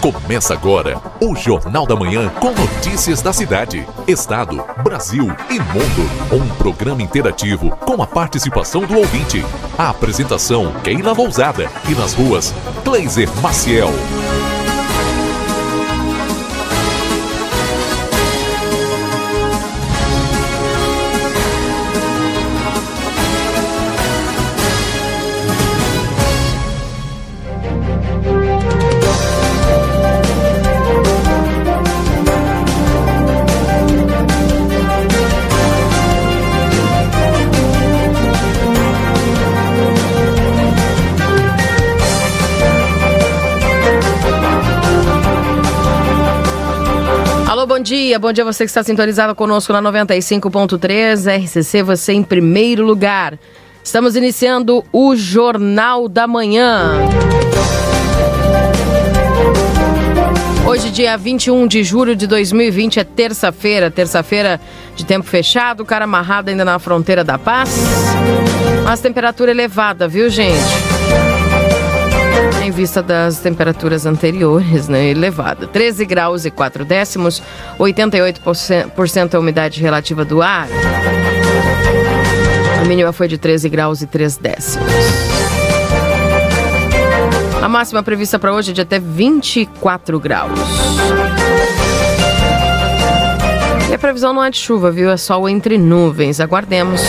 Começa agora o Jornal da Manhã com notícias da cidade, estado, Brasil e mundo. Um programa interativo com a participação do ouvinte. A apresentação Keila Lousada e nas ruas Kleiser Maciel. Dia. Bom dia você que está sintonizado conosco na 95.3 RCC, você em primeiro lugar. Estamos iniciando o Jornal da Manhã. Hoje, dia 21 de julho de 2020, é terça-feira, terça-feira de tempo fechado, cara amarrado ainda na fronteira da paz. Mas temperatura elevada, viu, gente? Em vista das temperaturas anteriores, né, elevada. 13 graus e 4 décimos, 88% a umidade relativa do ar. A mínima foi de 13 graus e 3 décimos. A máxima prevista para hoje é de até 24 graus. E a previsão não é de chuva, viu? É sol entre nuvens. Aguardemos.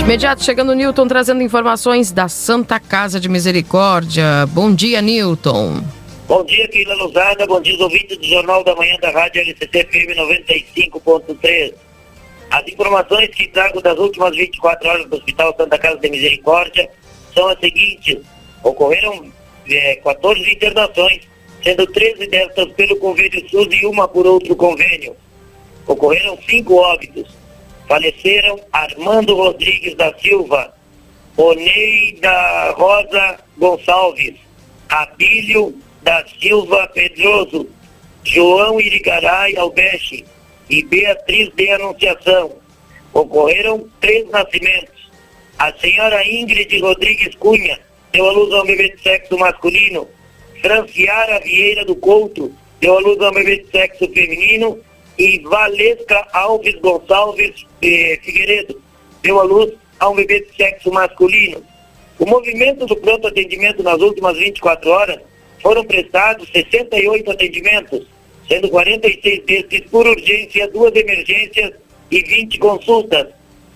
Imediato, chegando Newton trazendo informações da Santa Casa de Misericórdia. Bom dia, Newton. Bom dia, Keila Luzada. Bom dia, ouvintes do Jornal da Manhã da Rádio LCT FM 95.3. As informações que trago das últimas 24 horas do Hospital Santa Casa de Misericórdia são as seguintes. Ocorreram é, 14 internações, sendo 13 destas pelo convênio SUS e uma por outro convênio. Ocorreram cinco óbitos faleceram Armando Rodrigues da Silva, Oneida Rosa Gonçalves, Abílio da Silva Pedroso, João Irigaray Albeche e Beatriz de Anunciação. Ocorreram três nascimentos. A senhora Ingrid Rodrigues Cunha deu à luz a um bebê de sexo masculino. Franciara Vieira do Couto deu à luz a um bebê de sexo feminino e Valesca Alves Gonçalves eh, Figueiredo deu à luz a um bebê de sexo masculino. O movimento do pronto atendimento nas últimas 24 horas foram prestados 68 atendimentos, sendo 46 destes por urgência, duas emergências e 20 consultas.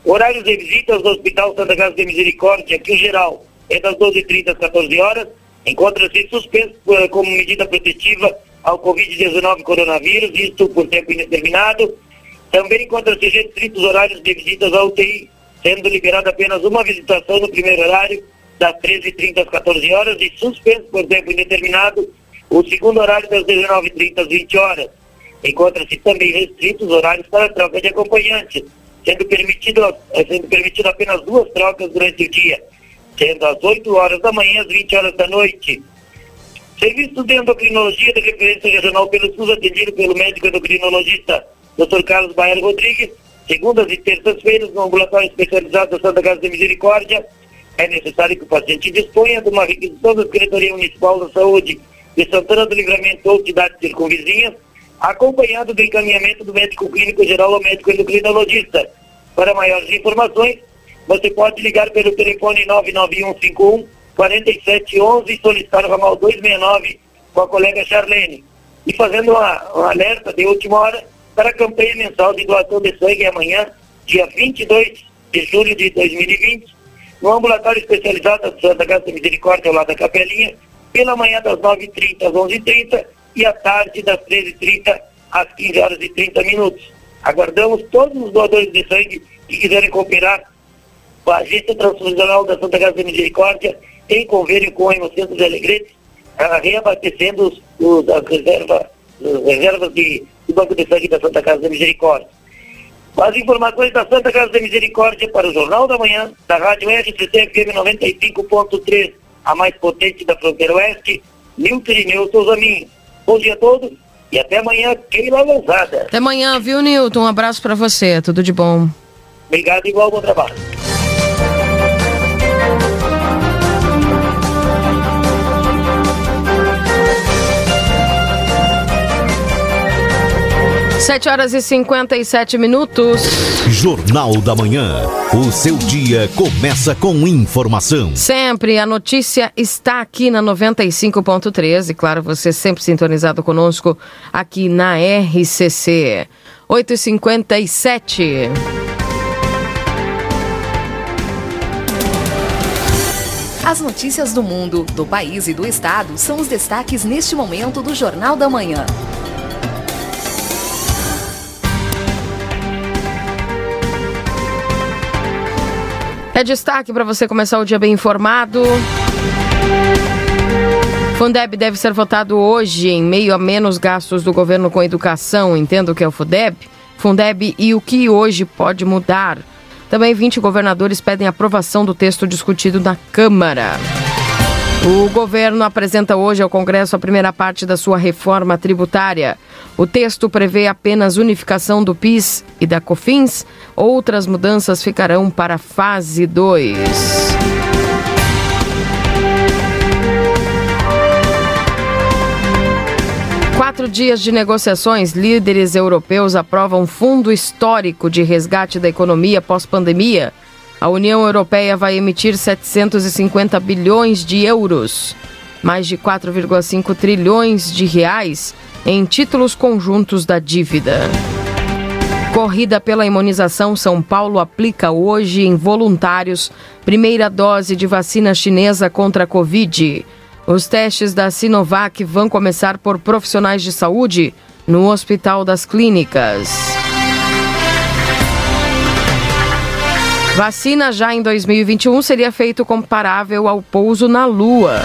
Horários de visitas do Hospital Santa Casa de Misericórdia, que o geral é das 12h30 às 14 horas, encontra-se suspenso eh, como medida protetiva ao Covid-19 coronavírus, isto por tempo indeterminado. Também encontra-se restritos horários de visitas à UTI, sendo liberada apenas uma visitação no primeiro horário, das 13h30 às 14 horas, e suspenso por tempo indeterminado o segundo horário das 19h30 às 20 horas. Encontra-se também restritos horários para troca de acompanhantes, sendo permitido, eh, sendo permitido apenas duas trocas durante o dia, sendo às 8 horas da manhã às 20 horas da noite. Serviço de endocrinologia de referência regional pelo SUS atendido pelo médico endocrinologista Dr. Carlos Baiano Rodrigues, segundas e terças-feiras no ambulatório especializado da Santa Casa de Misericórdia. É necessário que o paciente disponha de uma requisição da Secretaria Municipal da Saúde de Santana do Livramento ou cidades circunvizinhas, acompanhado do encaminhamento do médico clínico geral ou médico endocrinologista. Para maiores informações, você pode ligar pelo telefone 99151 4711 e solicitar o ramal 269 com a colega Charlene. E fazendo uma, um alerta de última hora para a campanha mensal de doação de sangue amanhã, dia 22 de julho de 2020, no ambulatório especializado da Santa Casa de Misericórdia, ao lado da Capelinha, pela manhã das 9h30 às 11h30 e à tarde das 13h30 às 15 horas e 30 minutos. Aguardamos todos os doadores de sangue que quiserem cooperar com a Agência Transfusional da Santa Casa de Misericórdia em convênio com o Hemocentro de Alegrete, uh, reabastecendo os, os, as, reserva, as reservas de, do Banco de Sangue da Santa Casa da Misericórdia. As informações da Santa Casa da Misericórdia para o Jornal da Manhã, da Rádio RCC FM 95.3, a mais potente da fronteira oeste, Nilton Irineu Souza Minho. Bom dia a todos e até amanhã, Keila Lousada. Até amanhã, viu, Nilton? Um abraço para você, tudo de bom. Obrigado, igual bom trabalho. 7 horas e 57 minutos. Jornal da Manhã. O seu dia começa com informação. Sempre a notícia está aqui na 95.3 e claro, você sempre sintonizado conosco aqui na RCC. 8h57. As notícias do mundo, do país e do estado são os destaques neste momento do Jornal da Manhã. É destaque para você começar o dia bem informado. Fundeb deve ser votado hoje em meio a menos gastos do governo com educação. Entendo o que é o Fundeb? Fundeb e o que hoje pode mudar. Também 20 governadores pedem aprovação do texto discutido na Câmara. O governo apresenta hoje ao Congresso a primeira parte da sua reforma tributária. O texto prevê apenas unificação do PIS e da COFINS. Outras mudanças ficarão para a fase 2. Quatro dias de negociações, líderes europeus aprovam fundo histórico de resgate da economia pós-pandemia. A União Europeia vai emitir 750 bilhões de euros, mais de 4,5 trilhões de reais, em títulos conjuntos da dívida. Corrida pela imunização, São Paulo aplica hoje em voluntários primeira dose de vacina chinesa contra a Covid. Os testes da Sinovac vão começar por profissionais de saúde no Hospital das Clínicas. Vacina já em 2021 seria feito comparável ao pouso na Lua.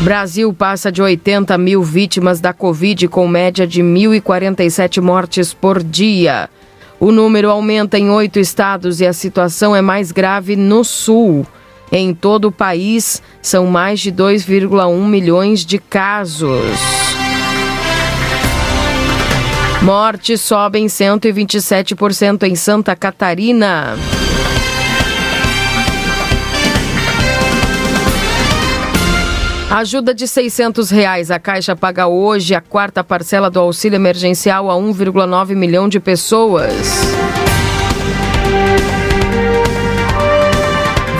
Brasil passa de 80 mil vítimas da Covid, com média de 1.047 mortes por dia. O número aumenta em oito estados e a situação é mais grave no Sul. Em todo o país, são mais de 2,1 milhões de casos. Mortes sobem 127% em Santa Catarina. Ajuda de 600 reais. A Caixa paga hoje a quarta parcela do auxílio emergencial a 1,9 milhão de pessoas.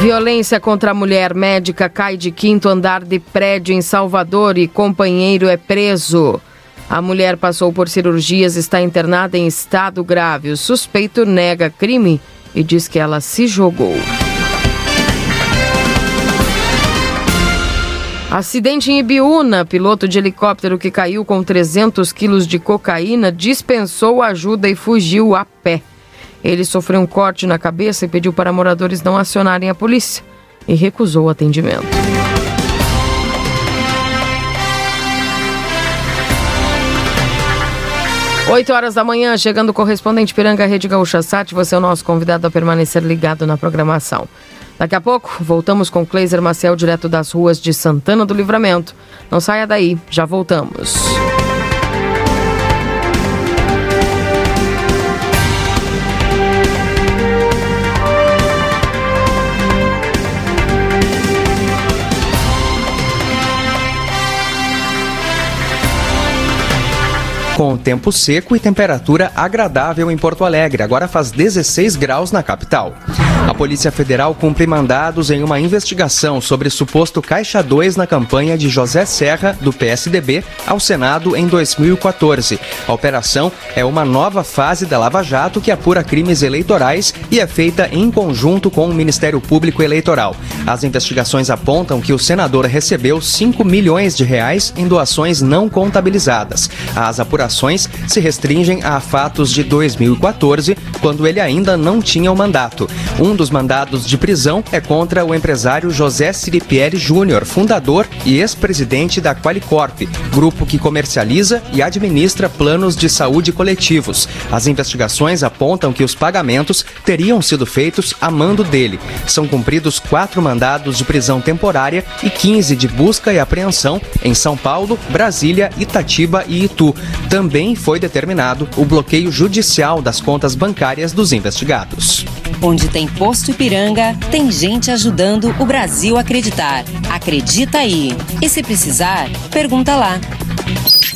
Violência contra a mulher médica cai de quinto andar de prédio em Salvador e companheiro é preso. A mulher passou por cirurgias, está internada em estado grave. O suspeito nega crime e diz que ela se jogou. Acidente em Ibiúna. Piloto de helicóptero que caiu com 300 quilos de cocaína dispensou ajuda e fugiu a pé. Ele sofreu um corte na cabeça e pediu para moradores não acionarem a polícia e recusou o atendimento. 8 horas da manhã, chegando o correspondente Piranga Rede Gaúcha Sat, você é o nosso convidado a permanecer ligado na programação. Daqui a pouco, voltamos com Cleiser Maciel, direto das ruas de Santana do Livramento. Não saia daí, já voltamos. Com tempo seco e temperatura agradável em Porto Alegre. Agora faz 16 graus na capital. A Polícia Federal cumpre mandados em uma investigação sobre suposto Caixa 2 na campanha de José Serra, do PSDB, ao Senado em 2014. A operação é uma nova fase da Lava Jato que apura crimes eleitorais e é feita em conjunto com o Ministério Público Eleitoral. As investigações apontam que o senador recebeu 5 milhões de reais em doações não contabilizadas. As apurações apurações se restringem a fatos de 2014, quando ele ainda não tinha o mandato. Um dos mandados de prisão é contra o empresário José Siripieri Júnior, fundador e ex-presidente da Qualicorp, grupo que comercializa e administra planos de saúde coletivos. As investigações apontam que os pagamentos teriam sido feitos a mando dele. São cumpridos quatro mandados de prisão temporária e 15 de busca e apreensão em São Paulo, Brasília, Itatiba e Itu também foi determinado o bloqueio judicial das contas bancárias dos investigados. Onde tem posto Ipiranga, tem gente ajudando o Brasil a acreditar. Acredita aí. E se precisar, pergunta lá.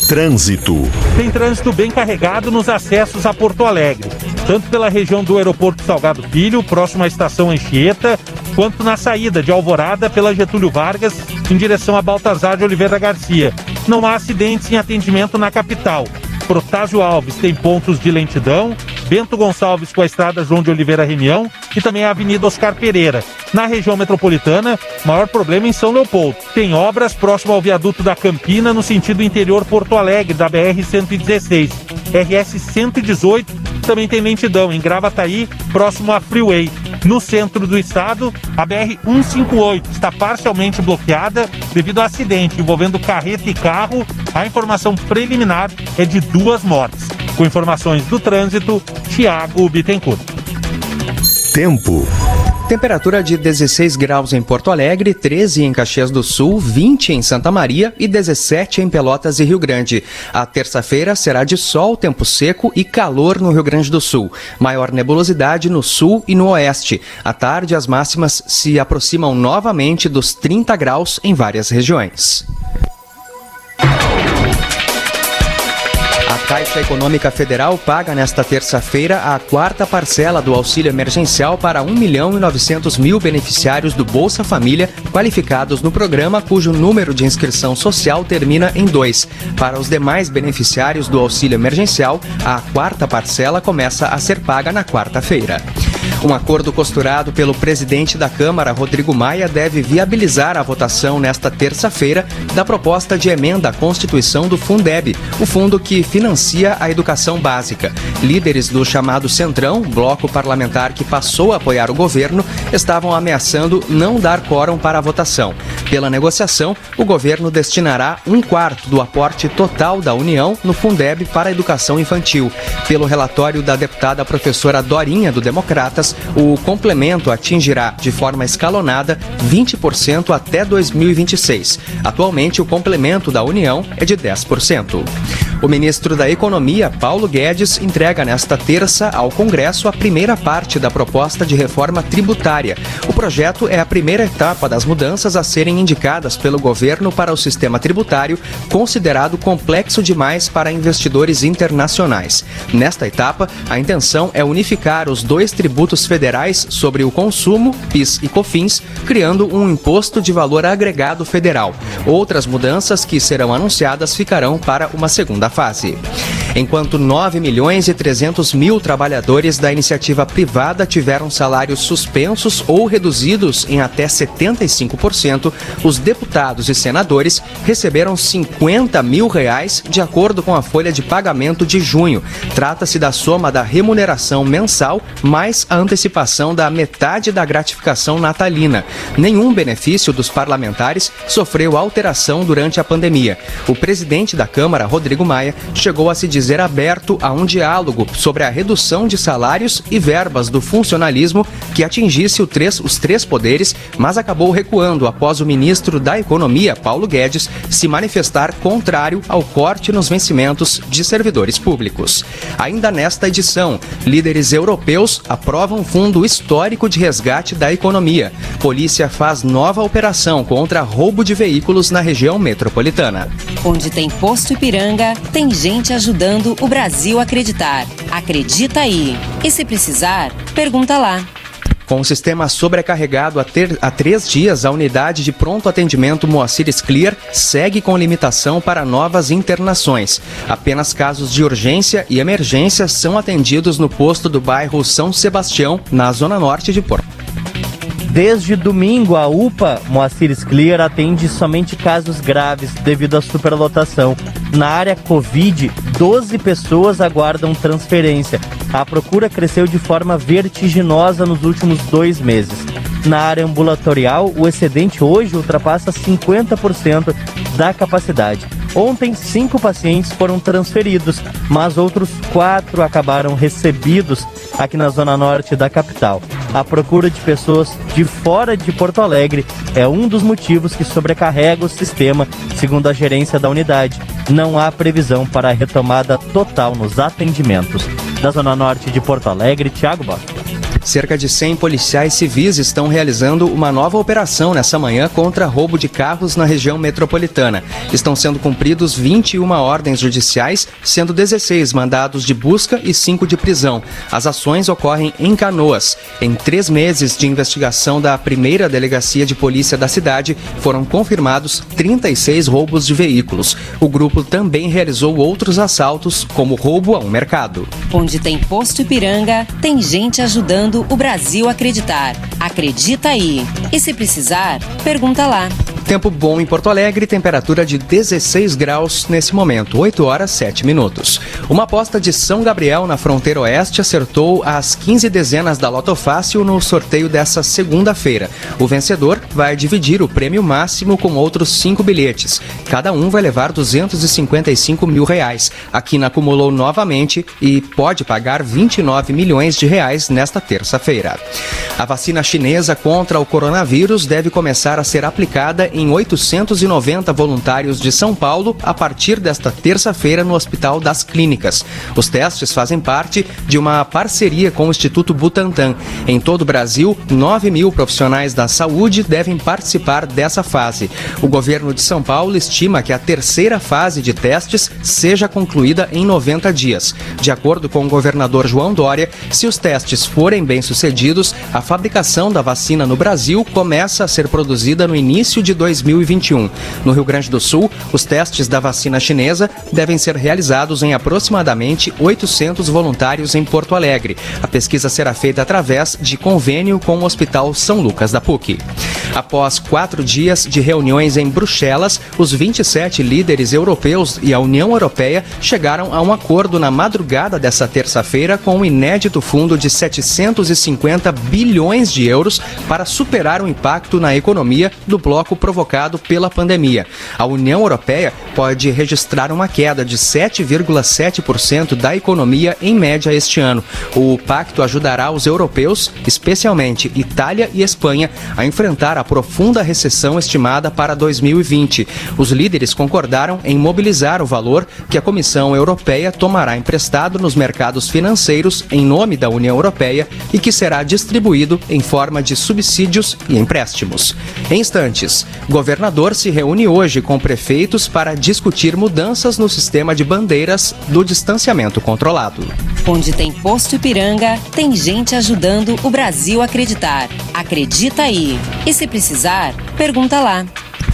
Trânsito. Tem trânsito bem carregado nos acessos a Porto Alegre, tanto pela região do aeroporto Salgado Filho, próximo à estação Anchieta, quanto na saída de Alvorada pela Getúlio Vargas, em direção a Baltazar de Oliveira Garcia. Não há acidentes em atendimento na capital. Protásio Alves tem pontos de lentidão, Bento Gonçalves com a estrada João de Oliveira Reunião e também a Avenida Oscar Pereira. Na região metropolitana, maior problema em São Leopoldo. Tem obras próximo ao viaduto da Campina no sentido interior Porto Alegre, da BR-116. RS 118 também tem lentidão em Gravataí, próximo à Freeway. No centro do estado, a BR-158 está parcialmente bloqueada devido a acidente envolvendo carreta e carro. A informação preliminar é de duas mortes. Com informações do trânsito, Tiago Bittencourt. Tempo. Temperatura de 16 graus em Porto Alegre, 13 em Caxias do Sul, 20 em Santa Maria e 17 em Pelotas e Rio Grande. A terça-feira será de sol, tempo seco e calor no Rio Grande do Sul. Maior nebulosidade no sul e no oeste. À tarde, as máximas se aproximam novamente dos 30 graus em várias regiões. Caixa Econômica Federal paga nesta terça-feira a quarta parcela do auxílio emergencial para 1 milhão e 900 mil beneficiários do Bolsa Família qualificados no programa cujo número de inscrição social termina em 2. Para os demais beneficiários do auxílio emergencial, a quarta parcela começa a ser paga na quarta-feira. Um acordo costurado pelo presidente da Câmara, Rodrigo Maia, deve viabilizar a votação nesta terça-feira da proposta de emenda à Constituição do Fundeb, o fundo que financia a educação básica. Líderes do chamado Centrão, bloco parlamentar que passou a apoiar o governo, estavam ameaçando não dar quórum para a votação. Pela negociação, o governo destinará um quarto do aporte total da União no Fundeb para a educação infantil. Pelo relatório da deputada professora Dorinha, do O complemento atingirá de forma escalonada 20% até 2026. Atualmente, o complemento da União é de 10%. O ministro da Economia, Paulo Guedes, entrega nesta terça ao Congresso a primeira parte da proposta de reforma tributária. O projeto é a primeira etapa das mudanças a serem indicadas pelo governo para o sistema tributário, considerado complexo demais para investidores internacionais. Nesta etapa, a intenção é unificar os dois tributos federais sobre o consumo, PIS e COFINS, criando um imposto de valor agregado federal. Outras mudanças que serão anunciadas ficarão para uma segunda fase. Enquanto 9 milhões e 300 mil trabalhadores da iniciativa privada tiveram salários suspensos ou reduzidos em até 75%, os deputados e senadores receberam 50 mil reais de acordo com a folha de pagamento de junho. Trata-se da soma da remuneração mensal mais a antecipação da metade da gratificação natalina. Nenhum benefício dos parlamentares sofreu alteração durante a pandemia. O presidente da Câmara, Rodrigo Maia, chegou a se dizer aberto a um diálogo sobre a redução de salários e verbas do funcionalismo que atingisse três, os três poderes, mas acabou recuando após o ministro da Economia, Paulo Guedes, se manifestar contrário ao corte nos vencimentos de servidores públicos. Ainda nesta edição, líderes europeus aprovam fundo histórico de resgate da economia. Polícia faz nova operação contra roubo de veículos na região metropolitana. Onde tem posto Ipiranga, tem gente ajudando o Brasil a acreditar. Acredita aí. E se precisar, pergunta lá. Com o sistema sobrecarregado há, ter, três dias, a unidade de pronto atendimento Moacir Clear segue com limitação para novas internações. Apenas casos de urgência e emergência são atendidos no posto do bairro São Sebastião, na zona norte de Porto. Desde domingo, a UPA Moacir Clear atende somente casos graves devido à superlotação. Na área Covid, 12 pessoas aguardam transferência. A procura cresceu de forma vertiginosa nos últimos dois meses. Na área ambulatorial, o excedente hoje ultrapassa 50% da capacidade. Ontem, cinco pacientes foram transferidos, mas outros quatro acabaram recebidos aqui na zona norte da capital. A procura de pessoas de fora de Porto Alegre é um dos motivos que sobrecarrega o sistema, segundo a gerência da unidade. Não há previsão para a retomada total nos atendimentos. Da zona norte de Porto Alegre, Tiago Bosta. Cerca de 100 policiais civis estão realizando uma nova operação nessa manhã contra roubo de carros na região metropolitana. Estão sendo cumpridos 21 ordens judiciais, sendo 16 mandados de busca e 5 de prisão. As ações ocorrem em Canoas. Em três meses de investigação da primeira delegacia de polícia da cidade, foram confirmados 36 roubos de veículos. O grupo também realizou outros assaltos, como roubo a um mercado. Onde tem posto Ipiranga, tem gente ajudando o Brasil acreditar. Acredita aí. E se precisar, pergunta lá. Tempo bom em Porto Alegre, temperatura de 16 graus nesse momento, 8 horas 7 minutos. Uma aposta de São Gabriel na fronteira oeste acertou as 15 dezenas da Loto Fácil no sorteio dessa segunda-feira. O vencedor vai dividir o prêmio máximo com outros cinco bilhetes. Cada um vai levar 255 mil reais. A Quina acumulou novamente e pode pagar 29 milhões de reais nesta terça-feira. A vacina chinesa contra o coronavírus deve começar a ser aplicada em 890 voluntários de São Paulo a partir desta terça-feira no Hospital das Clínicas. Os testes fazem parte de uma parceria com o Instituto Butantan. Em todo o Brasil, 9 mil profissionais da saúde devem participar dessa fase. O governo de São Paulo estima que a terceira fase de testes seja concluída em 90 dias. De acordo com o governador João Dória, se os testes forem bem-sucedidos, a fabricação da vacina no Brasil começa a ser produzida no início de 2021. No Rio Grande do Sul, os testes da vacina chinesa devem ser realizados em aproximadamente 800 voluntários em Porto Alegre. A pesquisa será feita através de convênio com o Hospital São Lucas da PUC. Após quatro dias de reuniões em Bruxelas, os 27 líderes europeus e a União Europeia chegaram a um acordo na madrugada dessa terça-feira com um inédito fundo de 750 bilhões de euros para superar o impacto na economia do bloco provocado pela pandemia. A União Europeia pode registrar uma queda de 7,7% da economia em média este ano. O pacto ajudará os europeus, especialmente Itália e Espanha, a enfrentar a profunda recessão estimada para 2020. Os líderes concordaram em mobilizar o valor que a Comissão Europeia tomará emprestado nos mercados financeiros em nome da União Europeia e que será distribuído em forma de subsídios e empréstimos. Em instantes, governador se reúne hoje com prefeitos para discutir mudanças no sistema de bandeiras do distanciamento controlado. Onde tem posto Ipiranga, tem gente ajudando o Brasil a acreditar. Acredita aí. E se precisar, pergunta lá.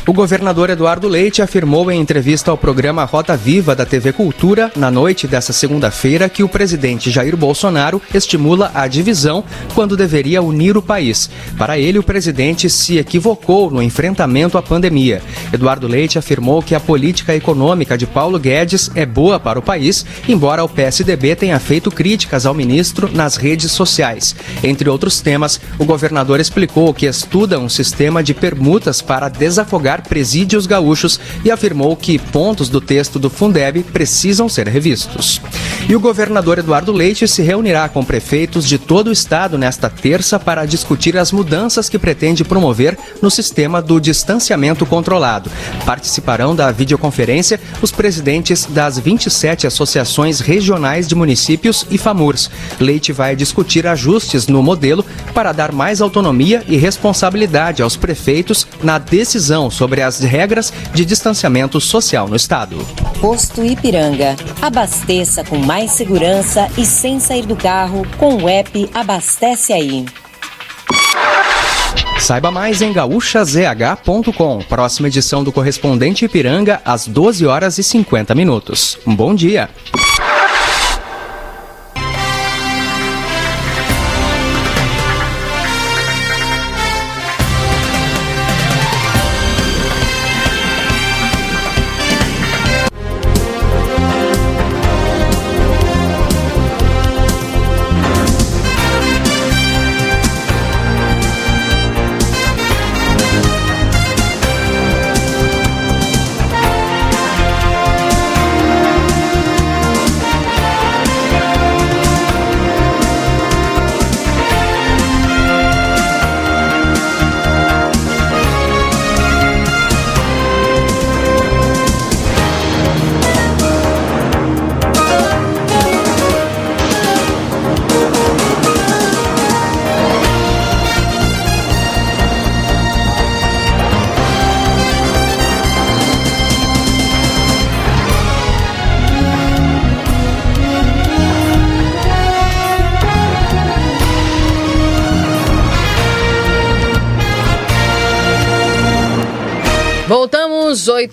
O governador Eduardo Leite afirmou em entrevista ao programa Rota Viva da TV Cultura, na noite dessa segunda-feira, que o presidente Jair Bolsonaro estimula a divisão quando deveria unir o país. Para ele, o presidente se equivocou no enfrentamento à pandemia. Eduardo Leite afirmou que a política econômica de Paulo Guedes é boa para o país, embora o PSDB tenha feito críticas ao ministro nas redes sociais. Entre outros temas, o governador explicou que estuda um sistema de permutas para desafogar presídios gaúchos e afirmou que pontos do texto do Fundeb precisam ser revistos. E o governador Eduardo Leite se reunirá com prefeitos de todo o estado nesta terça para discutir as mudanças que pretende promover no sistema do distanciamento controlado. Participarão da videoconferência os presidentes das 27 associações regionais de municípios e FAMURS. Leite vai discutir ajustes no modelo para dar mais autonomia e responsabilidade aos prefeitos na decisão sobre as regras de distanciamento social no estado. Posto Ipiranga. Abasteça com mais segurança e sem sair do carro com o app Abastece Aí. Saiba mais em gaúchazh.com. Próxima edição do Correspondente Ipiranga, às 12 horas e 50 minutos. Um bom dia.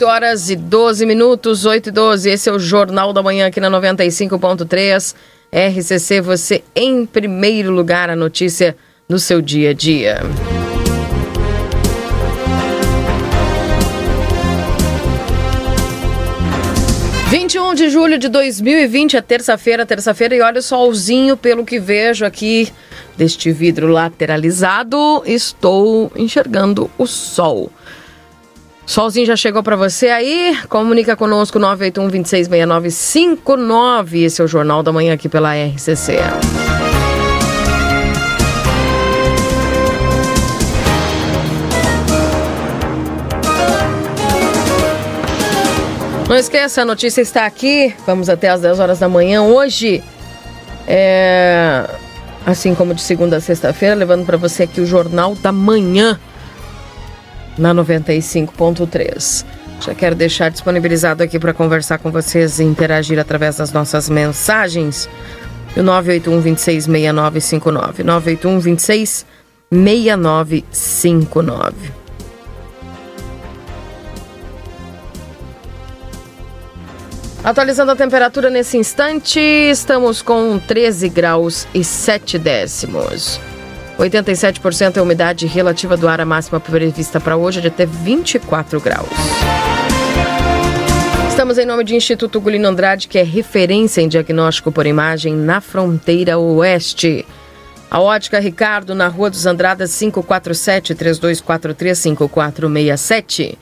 8 horas e 12 minutos, 8 e 12. Esse é o Jornal da Manhã aqui na 95.3. RCC, você em primeiro lugar, a notícia no seu dia a dia. Um de julho de 2020, é terça-feira, terça-feira, e olha o solzinho, pelo que vejo aqui deste vidro lateralizado, estou enxergando o sol. Solzinho já chegou para você aí? Comunica conosco 981 266959. Esse é o Jornal da Manhã aqui pela RCC. Não esqueça, a notícia está aqui. Vamos até às 10 horas da manhã. Hoje, é... assim como de segunda a sexta-feira, levando para você aqui o Jornal da Manhã na 95.3. Já quero deixar disponibilizado aqui para conversar com vocês e interagir através das nossas mensagens. O 981 26 6959. 981 26 6959. Atualizando a temperatura nesse instante, estamos com 13 graus e 7 décimos. 87% é a umidade relativa do ar, a máxima prevista para hoje é de até 24 graus. Estamos em nome de Instituto Gulino Andrade, que é referência em diagnóstico por imagem na fronteira oeste. A Ótica Ricardo, na Rua dos Andradas, 547-3243-5467.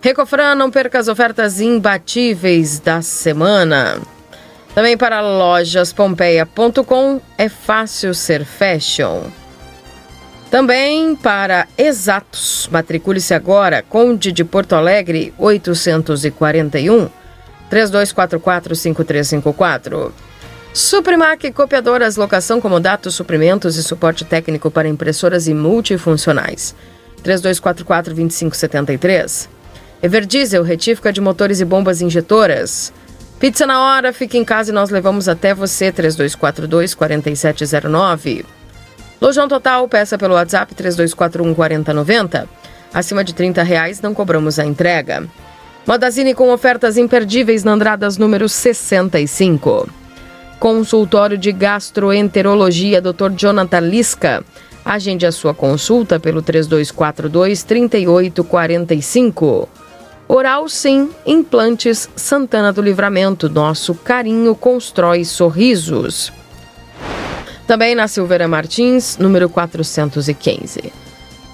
Recofran, não perca as ofertas imbatíveis da semana. Também para lojaspompeia.com é fácil ser fashion. Também para Exatos. Matricule-se agora, Conde de Porto Alegre, 841 3244 5354. Suprimac Copiadoras, locação, comodato, suprimentos e suporte técnico para impressoras e multifuncionais. 3244 2573. Everdiesel, retífica de motores e bombas injetoras. Pizza na hora, fique em casa e nós levamos até você, 3242 4709. Lojão Total, peça pelo WhatsApp 3241 4090. Acima de 30 reais não cobramos a entrega. Modazine com ofertas imperdíveis na Andradas número 65. Consultório de Gastroenterologia Dr. Jonathan Lisca. Agende a sua consulta pelo 3242 3845. Oral Sim, Implantes Santana do Livramento. Nosso carinho constrói sorrisos. Também na Silveira Martins, número 415.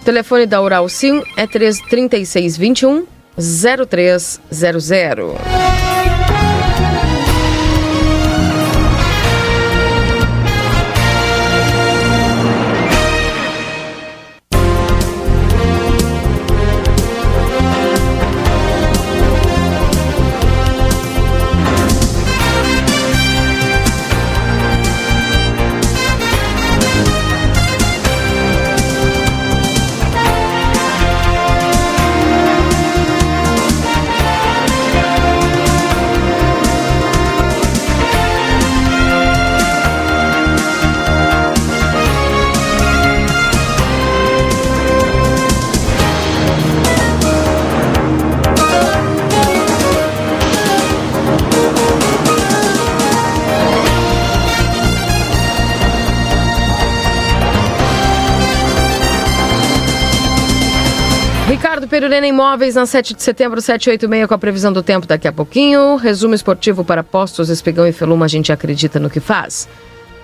O telefone da Oral Sim é 3621 0300. Perurena Imóveis na 7 de setembro, 786, com a previsão do tempo daqui a pouquinho. Resumo esportivo para postos, espigão e feluma, a gente acredita no que faz.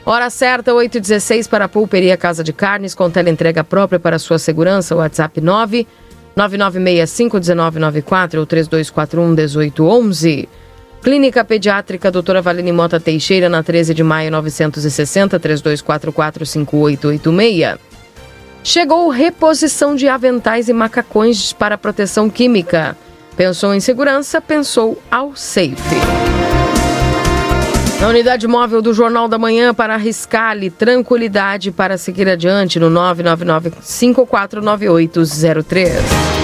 Hora certa, 8h16 para a Pulperia Casa de Carnes, com entrega própria para sua segurança, WhatsApp 9 9965-1994 ou 3241-1811. Clínica Pediátrica Doutora Valine Mota Teixeira, na 13 de maio 960, 3244-5886. Chegou reposição de aventais e macacões para proteção química. Pensou em segurança, pensou ao safe. Na unidade móvel do Jornal da Manhã para arriscar-lhe tranquilidade para seguir adiante no 999 549803.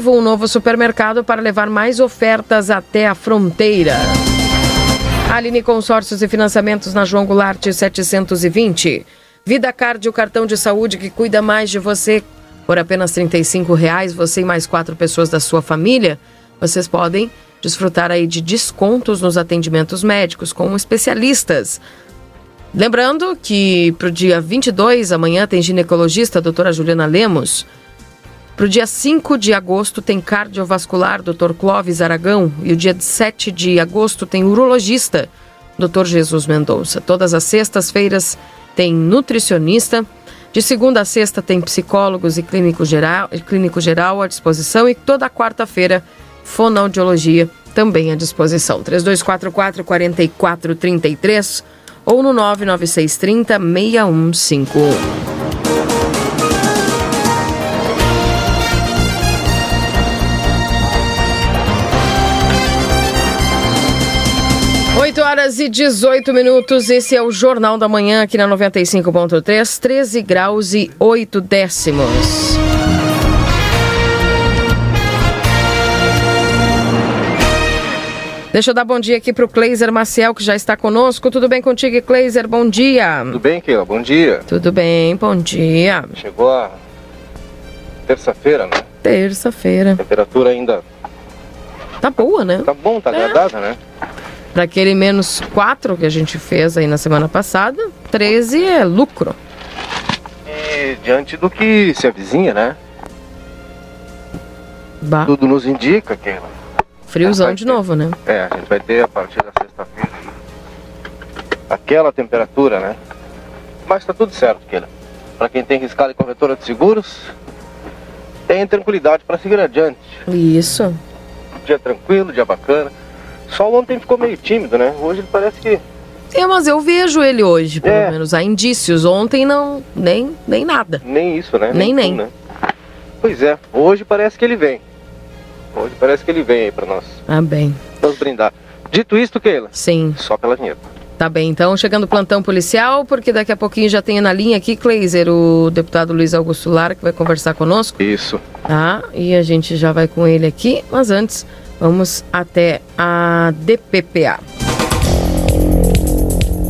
Vivo, um novo supermercado para levar mais ofertas até a fronteira. Aline Consórcios e Financiamentos na João Goulart 720. Vida Card, o cartão de saúde que cuida mais de você. Por apenas R$ reais, você e mais quatro pessoas da sua família, vocês podem desfrutar aí de descontos nos atendimentos médicos com especialistas. Lembrando que para o dia 22, amanhã, tem ginecologista, a doutora Juliana Lemos. Para o dia 5 de agosto tem cardiovascular, Dr. Clóvis Aragão. E o dia 7 de agosto tem urologista, Dr. Jesus Mendonça. Todas as sextas-feiras tem nutricionista. De segunda a sexta tem psicólogos e clínico geral, clínico geral à disposição. E toda quarta-feira, fonoaudiologia também à disposição. 3244 4433 ou no 99630 6151. 8 horas e 18 minutos, esse é o Jornal da Manhã aqui na 95.3, 13 graus e 8 décimos. Deixa eu dar bom dia aqui para o Cleiser Maciel, que já está conosco. Tudo bem contigo, Cleiser? Bom dia. Tudo bem, Keila? Bom dia. Tudo bem, bom dia. Chegou a terça-feira, né? Terça-feira. Temperatura ainda... Tá boa, né? Tá bom, tá é. agradável, né? Para aquele menos 4 que a gente fez aí na semana passada, 13 é lucro. E diante do que se avizinha, né? Bah. Tudo nos indica que. Friozão de ter, novo, né? É, a gente vai ter a partir da sexta-feira aquela temperatura, né? Mas tá tudo certo, Keila. Para quem tem riscado e corretora de seguros, tem tranquilidade para seguir adiante. Isso. Dia tranquilo, dia bacana. Só ontem ficou meio tímido, né? Hoje ele parece que. É, mas eu vejo ele hoje, pelo é. menos. Há indícios. Ontem não, nem, nem nada. Nem isso, né? Nem, nem. nem. né? Pois é, hoje parece que ele vem. Hoje parece que ele vem aí pra nós. Ah, bem. Vamos brindar. Dito isto, Keila? Sim. Só pela vinheta. Tá bem, então chegando o plantão policial, porque daqui a pouquinho já tem na linha aqui, Kleiser, o deputado Luiz Augusto Lara, que vai conversar conosco. Isso. Tá, e a gente já vai com ele aqui, mas antes Vamos até a DPPA.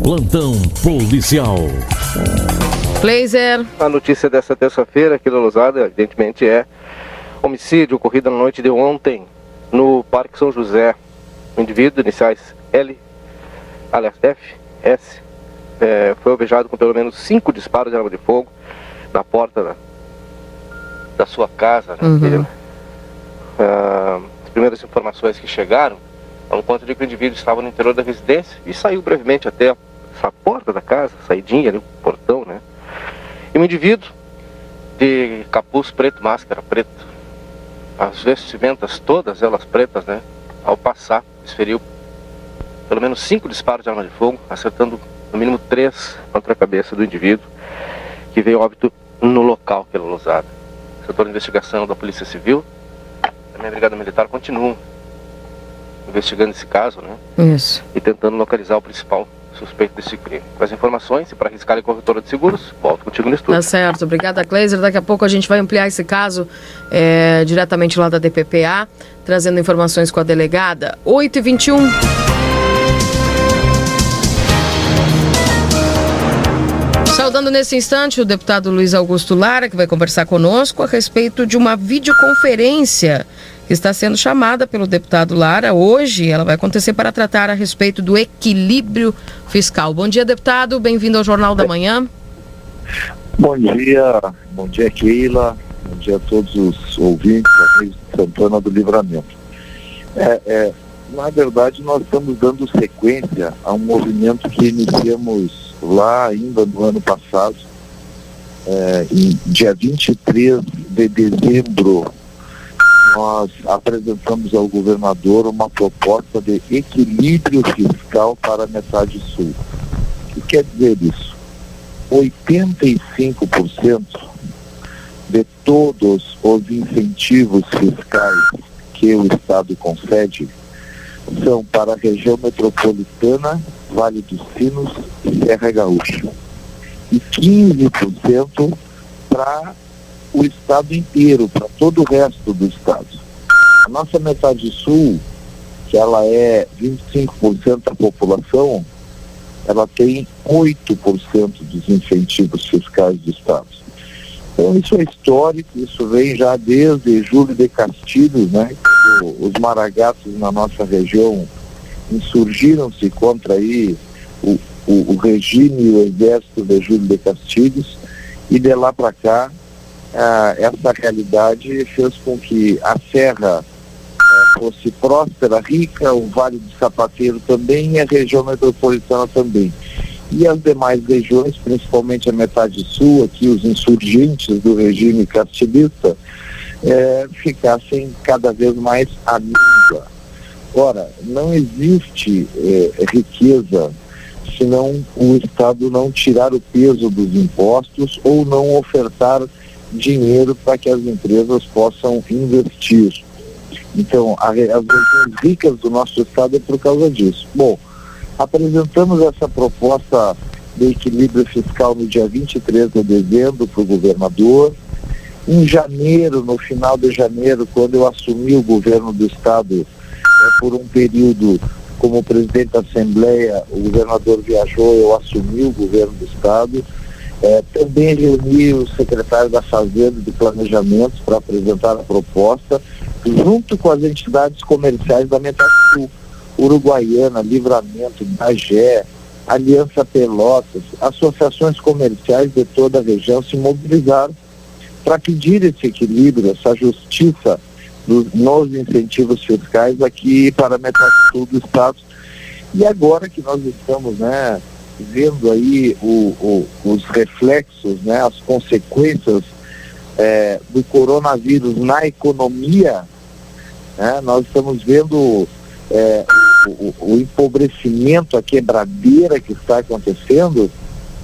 Plantão policial. Blazer. A notícia dessa terça-feira aqui da Lousada, evidentemente, é homicídio ocorrido na noite de ontem no Parque São José. O indivíduo, iniciais L, aliás F, S, é, foi alvejado com pelo menos cinco disparos de arma de fogo na porta da, da sua casa. Né? Uhum. Uh, primeiras informações que chegaram dão conta de que o indivíduo estava no interior da residência e saiu brevemente até a porta da casa, saidinha ali, o portão, né? E um indivíduo de capuz preto, máscara preta, as vestimentas todas elas pretas, né? Ao passar, desferiu pelo menos cinco disparos de arma de fogo, acertando no mínimo três contra a cabeça do indivíduo, que veio óbito no local que ele usado. Setor de investigação da Polícia Civil minha Brigada Militar continuam investigando esse caso, né? Isso. E tentando localizar o principal suspeito desse crime. Com as informações, e para arriscar a corretora de seguros, volto contigo no estúdio. Tá certo. Obrigada, Kleiser. Daqui a pouco a gente vai ampliar esse caso é, diretamente lá da DPPA, trazendo informações com a delegada. 8 e 21 Saudando nesse instante o deputado Luiz Augusto Lara, que vai conversar conosco a respeito de uma videoconferência está sendo chamada pelo deputado Lara hoje. Ela vai acontecer para tratar a respeito do equilíbrio fiscal. Bom dia, deputado. Bem-vindo ao Jornal da Manhã. Bom dia, bom dia, Keila. Bom dia a todos os ouvintes aqui de Santana do Livramento. É, é, na verdade, nós estamos dando sequência a um movimento que iniciamos lá ainda no ano passado, é, em dia 23 de dezembro nós apresentamos ao governador uma proposta de equilíbrio fiscal para a metade sul. O que quer dizer isso? 85% de todos os incentivos fiscais que o Estado concede são para a região metropolitana, Vale dos Sinos e Serra Gaúcha. E 15% para o estado inteiro, para todo o resto do estado. A nossa metade sul que ela é 25% da população, ela tem 8% dos incentivos fiscais do Estado. Então isso é histórico, isso vem já desde Júlio de Castilhos, né? Os maragatos na nossa região insurgiram-se contra aí o, o, o, regime e o exército de Júlio de Castilhos e de lá para cá ah, essa realidade fez com que a serra ah, fosse próspera, rica, o Vale do Sapateiro também e a região metropolitana também. E as demais regiões, principalmente a metade sul, aqui os insurgentes do regime castilhista, eh, ficassem cada vez mais míngua. Ora, não existe eh, riqueza senão o Estado não tirar o peso dos impostos ou não ofertar dinheiro para que as empresas possam investir. Então, a, as regiões ricas do nosso Estado é por causa disso. Bom, apresentamos essa proposta de equilíbrio fiscal no dia 23 de dezembro para o governador. Em janeiro, no final de janeiro, quando eu assumi o governo do Estado, é, por um período como presidente da Assembleia, o governador viajou, eu assumi o governo do Estado. É, também reuni o secretário da Fazenda e do Planejamento para apresentar a proposta, junto com as entidades comerciais da Metade Sul, Uruguaiana, Livramento, Bagé, Aliança Pelotas, associações comerciais de toda a região se mobilizaram para pedir esse equilíbrio, essa justiça nos incentivos fiscais aqui para a metade sul do estado. E agora que nós estamos né, vendo aí o, o, os reflexos, né, as consequências é, do coronavírus na economia, né, nós estamos vendo é, o, o, empobrecimento, a quebradeira que está acontecendo.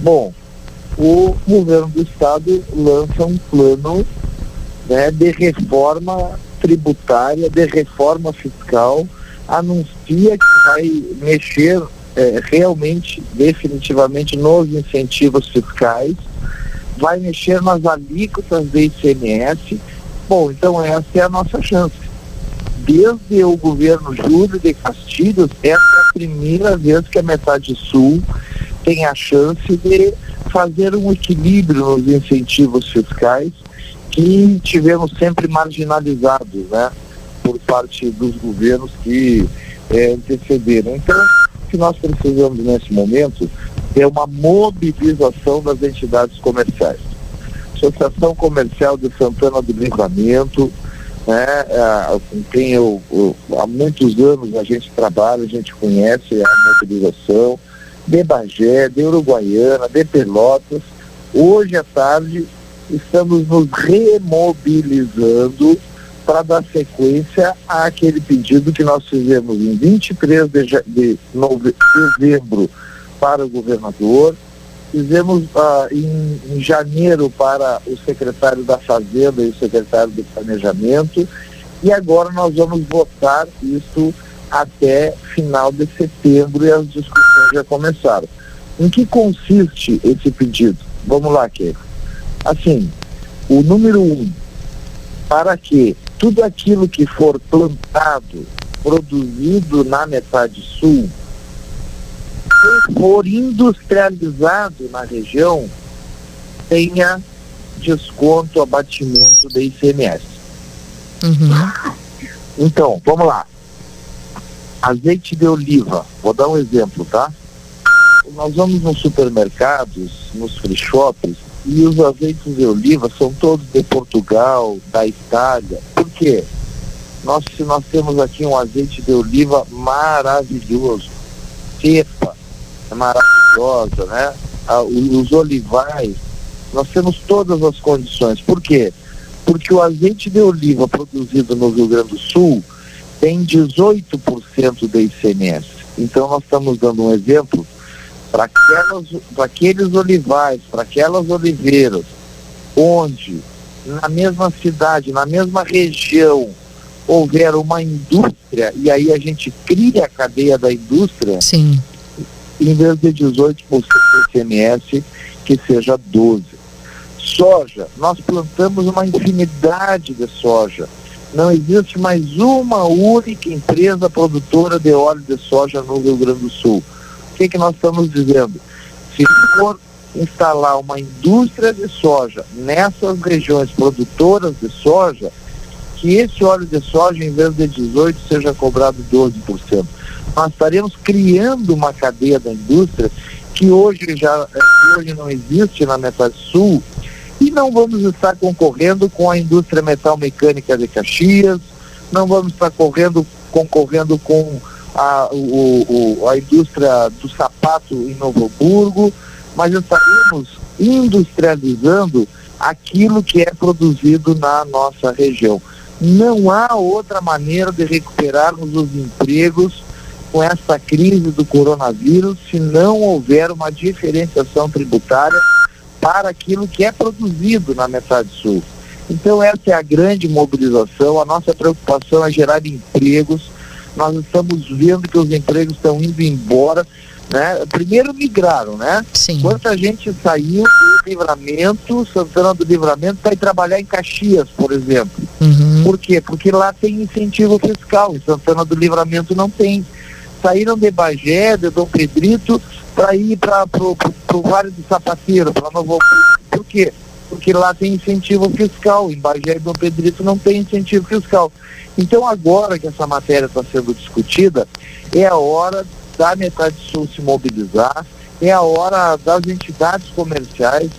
Bom, o governo do estado lança um plano né, de reforma tributária, de reforma fiscal, anuncia que vai mexer é, realmente, definitivamente, nos incentivos fiscais, vai mexer nas alíquotas do ICMS. Bom, então essa é a nossa chance. Desde o governo Júlio de Castilhos, essa é a primeira vez que a metade sul tem a chance de fazer um equilíbrio nos incentivos fiscais que tivemos sempre marginalizados, né, por parte dos governos que é, antecederam. Então, o que nós precisamos nesse momento é uma mobilização das entidades comerciais. Associação Comercial de Santana do Livramento, né, com quem eu, eu, há muitos anos a gente trabalha, a gente conhece a mobilização, de Bagé, de Uruguaiana, de Pelotas. Hoje à tarde estamos nos remobilizando para dar sequência àquele pedido que nós fizemos em 23 de, de dezembro para o governador, fizemos uh, em, em, janeiro para o secretário da Fazenda e o secretário do Planejamento, e agora nós vamos votar isso até final de setembro e as discussões já começaram. Em que consiste esse pedido? Vamos lá, Keiko. Assim, o número um, para que tudo aquilo que for plantado, produzido na metade sul, for industrializado na região, tenha desconto, abatimento de ICMS. Uhum. Então, vamos lá. Azeite de oliva, vou dar um exemplo, tá? Nós vamos nos supermercados, nos free shops, e os azeites de oliva são todos de Portugal, da Itália. Quê? Nós, nós temos aqui um azeite de oliva maravilhoso. Cepa é maravilhosa, né? Ah, os olivais, nós temos todas as condições. Por quê? Porque o azeite de oliva produzido no Rio Grande do Sul tem 18% de ICMS. Então nós estamos dando um exemplo para aqueles olivais, para aquelas oliveiras, onde na mesma cidade, na mesma região, houver uma indústria, e aí a gente cria a cadeia da indústria, Sim. em vez de 18% do ICMS, que seja 12%. Soja, nós plantamos uma infinidade de soja. não existe mais uma única empresa produtora de óleo de soja no Rio Grande do Sul. O que, que nós estamos dizendo? Se for instalar uma indústria de soja nessas regiões produtoras de soja, que esse óleo de soja, em vez de 18%, seja cobrado 12%. Nós estaremos criando uma cadeia da indústria que hoje já que hoje não existe na metade sul e não vamos estar concorrendo com a indústria metal mecânica de Caxias, não vamos estar correndo, concorrendo com a, o, o, a indústria do sapato em Novo Hamburgo, mas estaremos industrializando aquilo que é produzido na nossa região. Não há outra maneira de recuperarmos os empregos com essa crise do coronavírus se não houver uma diferenciação tributária para aquilo que é produzido na metade sul. Então essa é a grande mobilização, a nossa preocupação é gerar empregos. Nós estamos vendo que os empregos estão indo embora, né? Primeiro migraram, né? Sim. Quanta gente saiu do livramento, Santana do Livramento, para ir trabalhar em Caxias, por exemplo. Uhum. Por quê? Porque lá tem incentivo fiscal, em Santana do Livramento não tem. Saíram de Bagé, de Dom Pedrito, para ir para o Vale do Sapateiro, para Novo. Por quê? Porque lá tem incentivo fiscal, em Bagé e Dom Pedrito não tem incentivo fiscal. Então agora que essa matéria está sendo discutida, é a hora da metade sul se mobilizar, é a hora das entidades comerciais,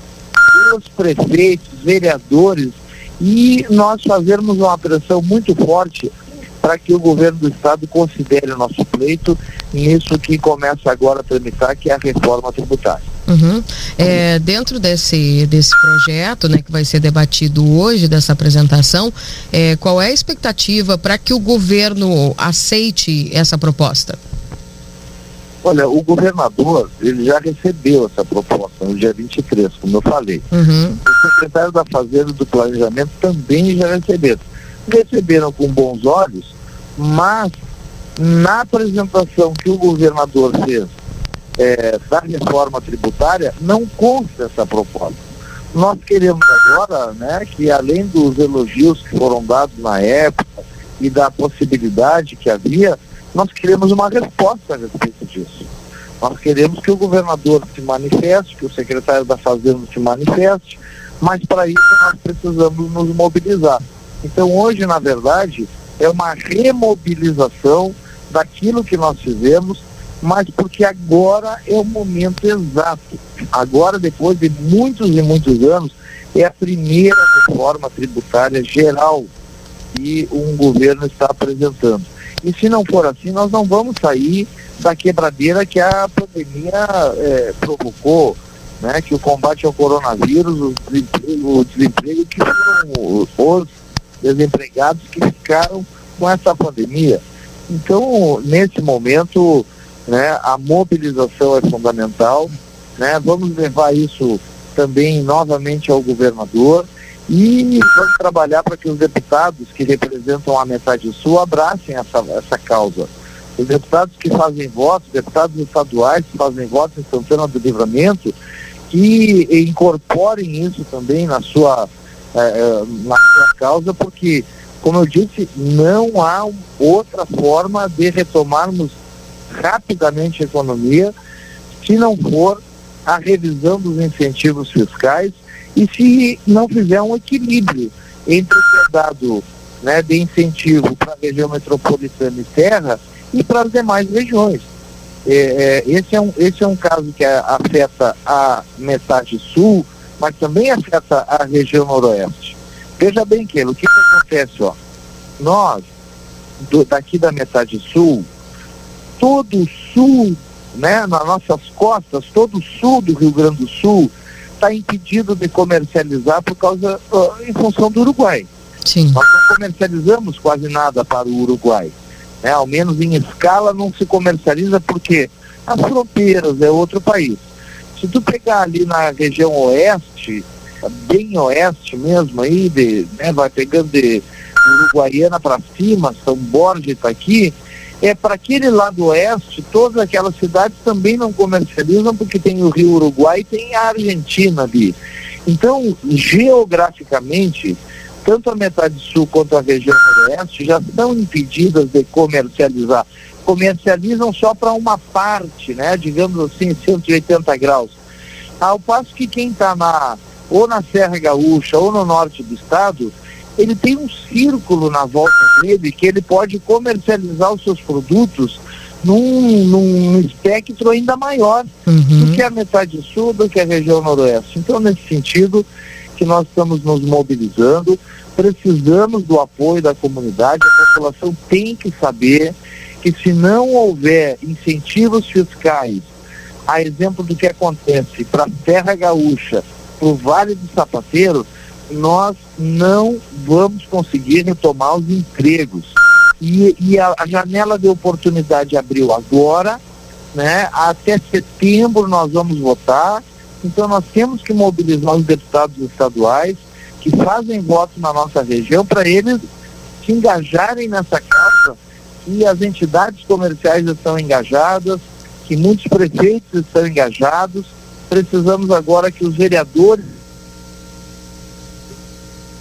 dos prefeitos, vereadores, e nós fazermos uma pressão muito forte para que o governo do estado considere o nosso pleito nisso que começa agora a tramitar, que é a reforma tributária. Uhum. É, dentro desse, desse projeto, né, que vai ser debatido hoje, dessa apresentação, é, qual é a expectativa para que o governo aceite essa proposta? Olha, o governador, ele já recebeu essa proposta no dia 23, como eu falei. Uhum. O secretário da Fazenda e do Planejamento também já receberam. Receberam com bons olhos, mas na apresentação que o governador fez é, da reforma tributária, não consta essa proposta. Nós queremos agora, né, que além dos elogios que foram dados na época e da possibilidade que havia, nós queremos uma resposta a respeito disso. Nós queremos que o governador se manifeste, que o secretário da Fazenda se manifeste, mas para isso nós precisamos nos mobilizar. Então hoje, na verdade, é uma remobilização daquilo que nós fizemos, mas porque agora é o momento exato. Agora, depois de muitos e muitos anos, é a primeira reforma tributária geral que um governo está apresentando. E se não for assim, nós não vamos sair da quebradeira que a pandemia eh, provocou, né? que o combate ao coronavírus, o desemprego, o desemprego que foram os desempregados que ficaram com essa pandemia. Então, nesse momento, né, a mobilização é fundamental. Né? Vamos levar isso também novamente ao governador e vamos trabalhar para que os deputados que representam a metade sul abracem essa, essa causa. Os deputados que fazem votos, deputados estaduais que fazem votos em Santana do Livramento, que incorporem isso também na sua, eh, na sua causa, porque, como eu disse, não há outra forma de retomarmos rapidamente a economia se não for a revisão dos incentivos fiscais e se não fizer um equilíbrio entre o que é dado né, de incentivo para a região metropolitana e terra e para as demais regiões. É, é, esse, é um, esse é um caso que afeta a metade sul, mas também afeta a região noroeste. Veja bem, que o que, que acontece? Ó? Nós, do, daqui da metade sul, todo o sul, né, nas nossas costas, todo o sul do Rio Grande do Sul está impedido de comercializar por causa, uh, em função do Uruguai. Sim. Nós não comercializamos quase nada para o Uruguai. Né? Ao menos em escala não se comercializa porque as fronteiras é outro país. Se tu pegar ali na região oeste, bem oeste mesmo aí, de, né, vai pegando de Uruguaiana para cima, São Borja está aqui, é para aquele lado oeste, todas aquelas cidades também não comercializam porque tem o Rio Uruguai e tem a Argentina ali. Então, geograficamente, tanto a metade sul quanto a região noroeste já são impedidas de comercializar. Comercializam só para uma parte, né? Digamos assim, 180 graus. Ao passo que quem está na ou na Serra Gaúcha ou no norte do estado, ele tem um círculo na volta dele que ele pode comercializar os seus produtos num, num espectro ainda maior uhum. do que a metade sul, do que a região noroeste. Então, nesse sentido, que nós estamos nos mobilizando, precisamos do apoio da comunidade, a população tem que saber que se não houver incentivos fiscais, a exemplo do que acontece para a Terra Gaúcha, para o Vale do Sapateiro, nós não vamos conseguir retomar os empregos. E, e a, a, janela de oportunidade abriu agora, né? Até setembro nós vamos votar. Então nós temos que mobilizar os deputados estaduais que fazem voto na nossa região para eles se engajarem nessa causa e as entidades comerciais estão engajadas, que muitos prefeitos estão engajados. Precisamos agora que os vereadores.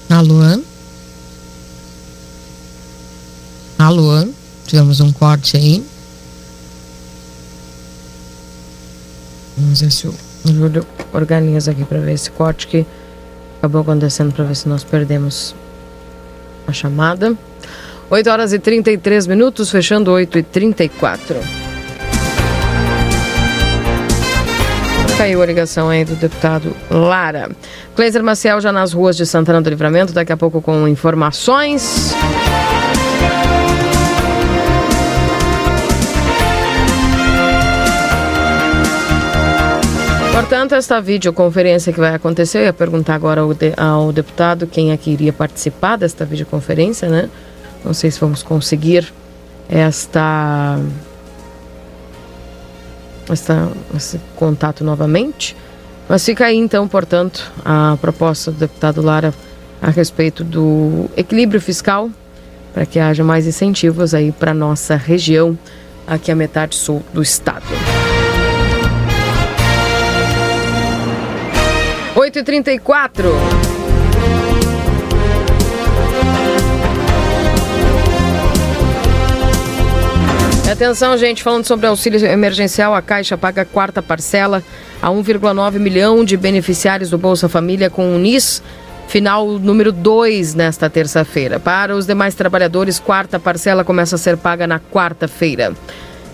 Alô? Alô? Tivemos um corte aí. Vamos ver se o Júlio organiza aqui para ver esse corte que acabou acontecendo para ver se nós perdemos a chamada. 8 horas e 33 minutos, fechando 8 e 34. Caiu a ligação aí do deputado Lara. Cleiser Maciel já nas ruas de Santana do Livramento, daqui a pouco com informações. Portanto, esta videoconferência que vai acontecer, eu ia perguntar agora ao, de, ao deputado quem é que iria participar desta videoconferência, né? Não sei se vamos conseguir esta, esta esse contato novamente. Mas fica aí então, portanto, a proposta do deputado Lara a respeito do equilíbrio fiscal para que haja mais incentivos aí para nossa região, aqui a metade sul do estado. 8h34. Atenção, gente, falando sobre auxílio emergencial, a Caixa paga a quarta parcela a 1,9 milhão de beneficiários do Bolsa Família com o NIS, final número 2 nesta terça-feira. Para os demais trabalhadores, quarta parcela começa a ser paga na quarta-feira.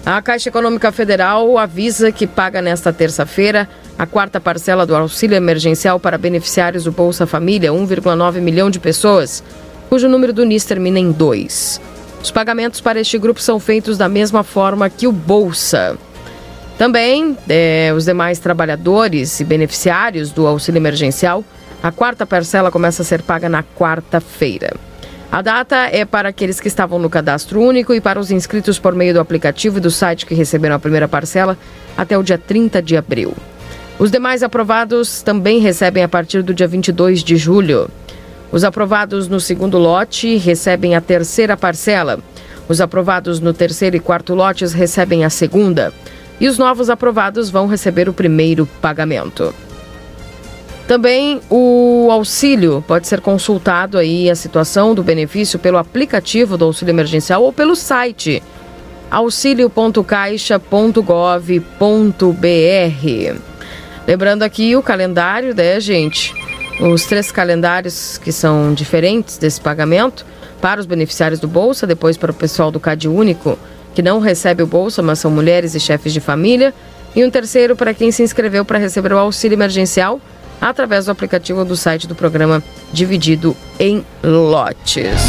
A Caixa Econômica Federal avisa que paga nesta terça-feira a quarta parcela do auxílio emergencial para beneficiários do Bolsa Família, 1,9 milhão de pessoas, cujo número do NIS termina em 2. Os pagamentos para este grupo são feitos da mesma forma que o Bolsa. Também, é, os demais trabalhadores e beneficiários do auxílio emergencial, a quarta parcela começa a ser paga na quarta-feira. A data é para aqueles que estavam no cadastro único e para os inscritos por meio do aplicativo e do site que receberam a primeira parcela até o dia 30 de abril. Os demais aprovados também recebem a partir do dia 22 de julho. Os aprovados no segundo lote recebem a terceira parcela. Os aprovados no terceiro e quarto lotes recebem a segunda. E os novos aprovados vão receber o primeiro pagamento. Também o auxílio pode ser consultado aí a situação do benefício pelo aplicativo do auxílio emergencial ou pelo site auxilio.caixa.gov.br. Lembrando aqui o calendário, né, gente? Os três calendários que são diferentes desse pagamento para os beneficiários do Bolsa, depois para o pessoal do CAD Único, que não recebe o Bolsa, mas são mulheres e chefes de família, e um terceiro para quem se inscreveu para receber o auxílio emergencial através do aplicativo do site do programa dividido em lotes.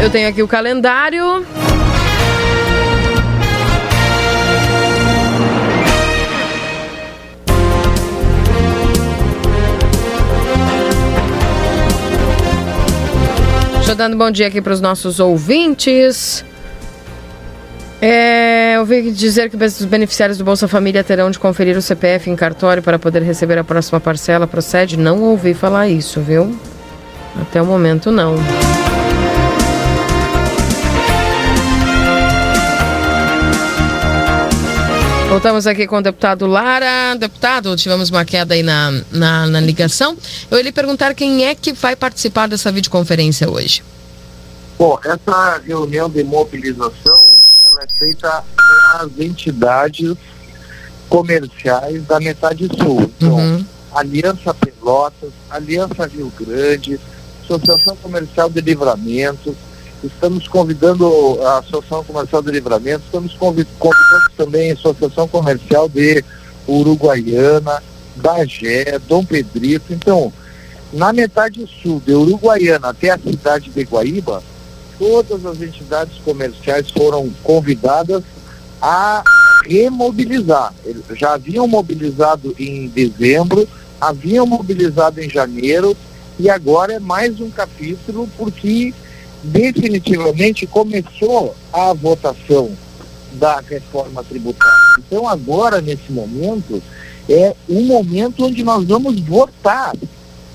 Eu tenho aqui o calendário. Estou dando bom dia aqui para os nossos ouvintes. É, ouvi dizer que os beneficiários do Bolsa Família terão de conferir o CPF em cartório para poder receber a próxima parcela. Procede? Não ouvi falar isso, viu? Até o momento, não. Voltamos aqui com o deputado Lara. Deputado, tivemos uma queda aí na, na, na ligação. Eu lhe perguntar quem é que vai participar dessa videoconferência hoje. Bom, essa reunião de mobilização, ela é feita as entidades comerciais da metade sul. Então, uhum. Aliança Pelotas, Aliança Rio Grande, Associação Comercial de Livramento, estamos convidando a Associação Comercial de Livramento, estamos convidando também a Associação Comercial de Uruguaiana, Bagé, Dom Pedrito. Então, na metade sul de Uruguaiana até a cidade de Guaíba, todas as entidades comerciais foram convidadas a remobilizar. Já haviam mobilizado em dezembro, haviam mobilizado em janeiro e agora é mais um capítulo porque definitivamente começou a votação da reforma tributária. Então agora, nesse momento, é um momento onde nós vamos votar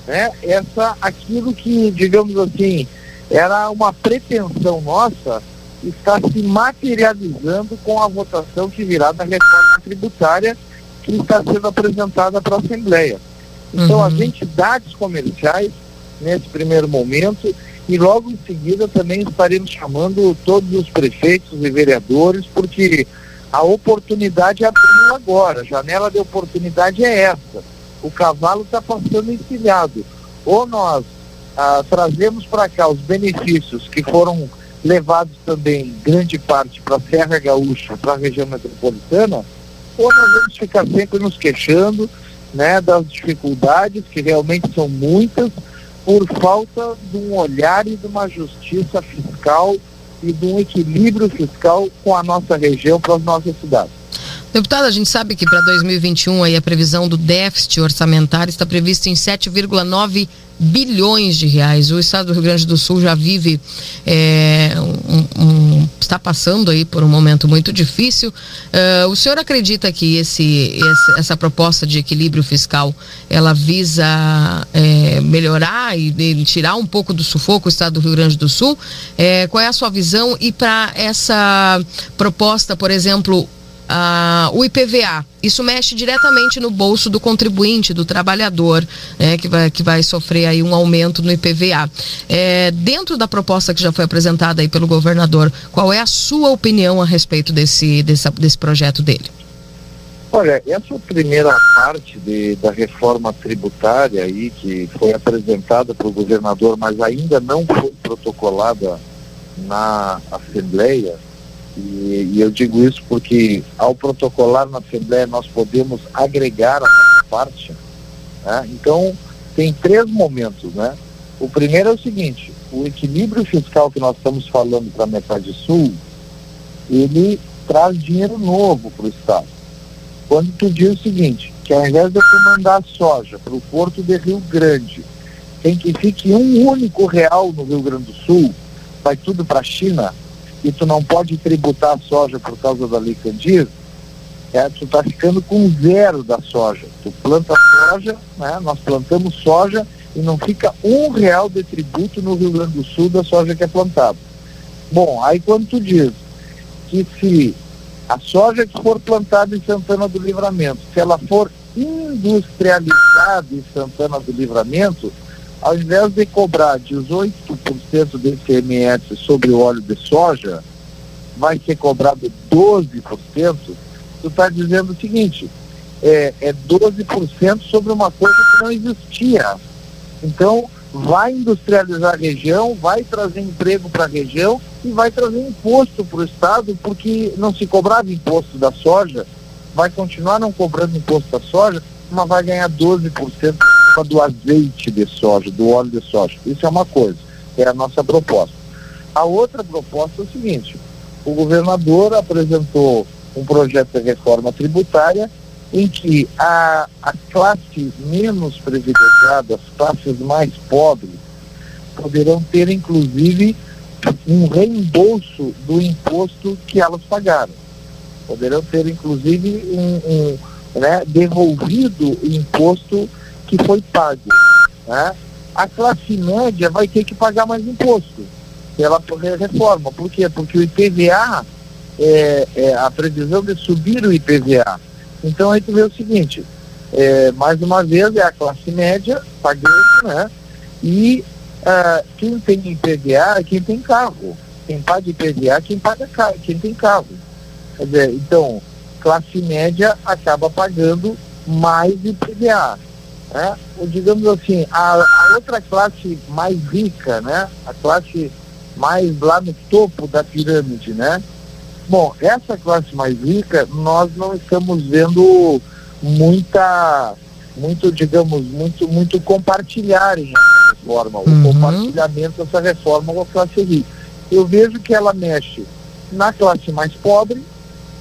né, essa, aquilo que, digamos assim, era uma pretensão nossa, está se materializando com a votação que virá da reforma tributária que está sendo apresentada para a Assembleia. Então, uhum. as entidades comerciais, nesse primeiro momento, e logo em seguida também estaremos chamando todos os prefeitos e vereadores, porque a oportunidade abriu agora, a janela de oportunidade é essa. O cavalo está passando encilhado. Ou nós ah, trazemos para cá os benefícios que foram levados também, grande parte, para a Serra Gaúcha, para a região metropolitana, ou nós vamos ficar sempre nos queixando né, das dificuldades, que realmente são muitas, por falta de um olhar e de uma justiça fiscal e de um equilíbrio fiscal com a nossa região, para as nossas cidades. Deputado, a gente sabe que para 2021 aí a previsão do déficit orçamentário está prevista em 7,9 bilhões de reais. O estado do Rio Grande do Sul já vive, é, um, um, está passando aí por um momento muito difícil. Uh, o senhor acredita que esse, esse, essa proposta de equilíbrio fiscal ela visa é, melhorar e, e, tirar um pouco do sufoco o estado do Rio Grande do Sul? É, qual é a sua visão? E para essa proposta, por exemplo, ah, o IPVA. Isso mexe diretamente no bolso do contribuinte, do trabalhador, né, que, vai, que vai sofrer aí um aumento no IPVA. É, dentro da proposta que já foi apresentada aí pelo governador, qual é a sua opinião a respeito desse, desse, desse projeto dele? Olha, essa primeira parte de, da reforma tributária aí que foi apresentada para o governador, mas ainda não foi protocolada na Assembleia, e, e, eu digo isso porque ao protocolar na Assembleia nós podemos agregar a parte. Né? Então, tem três momentos, né? O primeiro é o seguinte, o equilíbrio fiscal que nós estamos falando para a metade sul, ele traz dinheiro novo para o Estado. Quando tu diz o seguinte, que ao invés de eu mandar soja para o porto de Rio Grande, tem que fique um único real no Rio Grande do Sul, vai tudo para a China, e tu não pode tributar a soja por causa da lei Candir, é, tu está ficando com zero da soja. Tu planta soja, né, nós plantamos soja e não fica um real de tributo no Rio Grande do Sul da soja que é plantada. Bom, aí quando tu diz que se a soja que for plantada em Santana do Livramento, se ela for industrializada em Santana do Livramento, ao invés de cobrar 18% do ICMS sobre o óleo de soja, vai ser cobrado 12%, tu está dizendo o seguinte, é, é 12% sobre uma coisa que não existia. Então, vai industrializar a região, vai trazer emprego para a região e vai trazer imposto para o Estado, porque não se cobrava imposto da soja, vai continuar não cobrando imposto da soja, mas vai ganhar 12% do azeite de soja, do óleo de soja. Isso é uma coisa, é a nossa proposta. A outra proposta é o seguinte: o governador apresentou um projeto de reforma tributária em que a, a classe menos privilegiada, as classes mais pobres, poderão ter inclusive um reembolso do imposto que elas pagaram. Poderão ter inclusive um, um né, devolvido o imposto que foi pago. Né? A classe média vai ter que pagar mais imposto pela reforma. Por quê? Porque o IPVA é, é, a previsão de subir o IPVA. Então aí tu vê o seguinte, é, mais uma vez é a classe média pagando, né? E uh, quem tem IPVA é quem tem carro. Quem paga IPVA é quem paga carro, quem tem carro. Quer dizer, então, classe média acaba pagando mais IPVA. Né? Ou, digamos assim, a, a outra classe mais rica, né? A classe mais lá no topo da pirâmide, né? Bom, essa classe mais rica, nós não estamos vendo muita, muito, digamos, muito, muito compartilharem essa reforma, uhum. o compartilhamento dessa reforma com a classe rica. Eu vejo que ela mexe na classe mais pobre,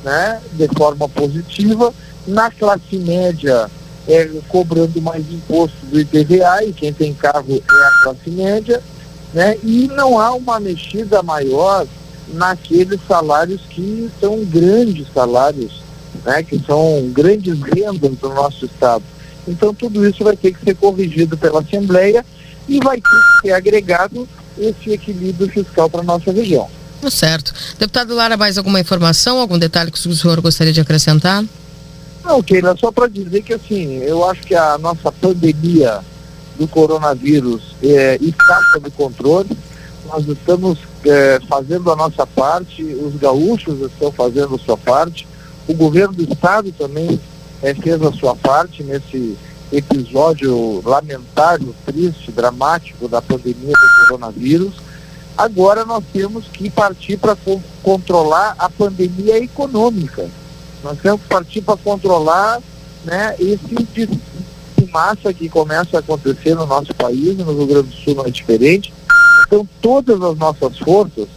né, de forma positiva, na classe média, é, cobrando mais imposto do IPVA, e quem tem carro é a classe média, né, e não há uma mexida maior naqueles salários que são grandes salários, né, que são grandes rendas do nosso Estado. Então tudo isso vai ter que ser corrigido pela Assembleia e vai ter que ser agregado esse equilíbrio fiscal para a nossa região. Certo. Deputado Lara, mais alguma informação, algum detalhe que o senhor gostaria de acrescentar? Não, Keila, só para dizer que assim, eu acho que a nossa pandemia do coronavírus é, está sob controle nós estamos é, fazendo a nossa parte, os gaúchos estão fazendo a sua parte, o governo do estado também é, fez a sua parte nesse episódio lamentável, triste, dramático da pandemia do coronavírus. Agora nós temos que partir para co controlar a pandemia econômica. Nós temos que partir para controlar né, esse de massa que começa a acontecer no nosso país, no Rio Grande do Sul não é diferente então, todas as nossas forças,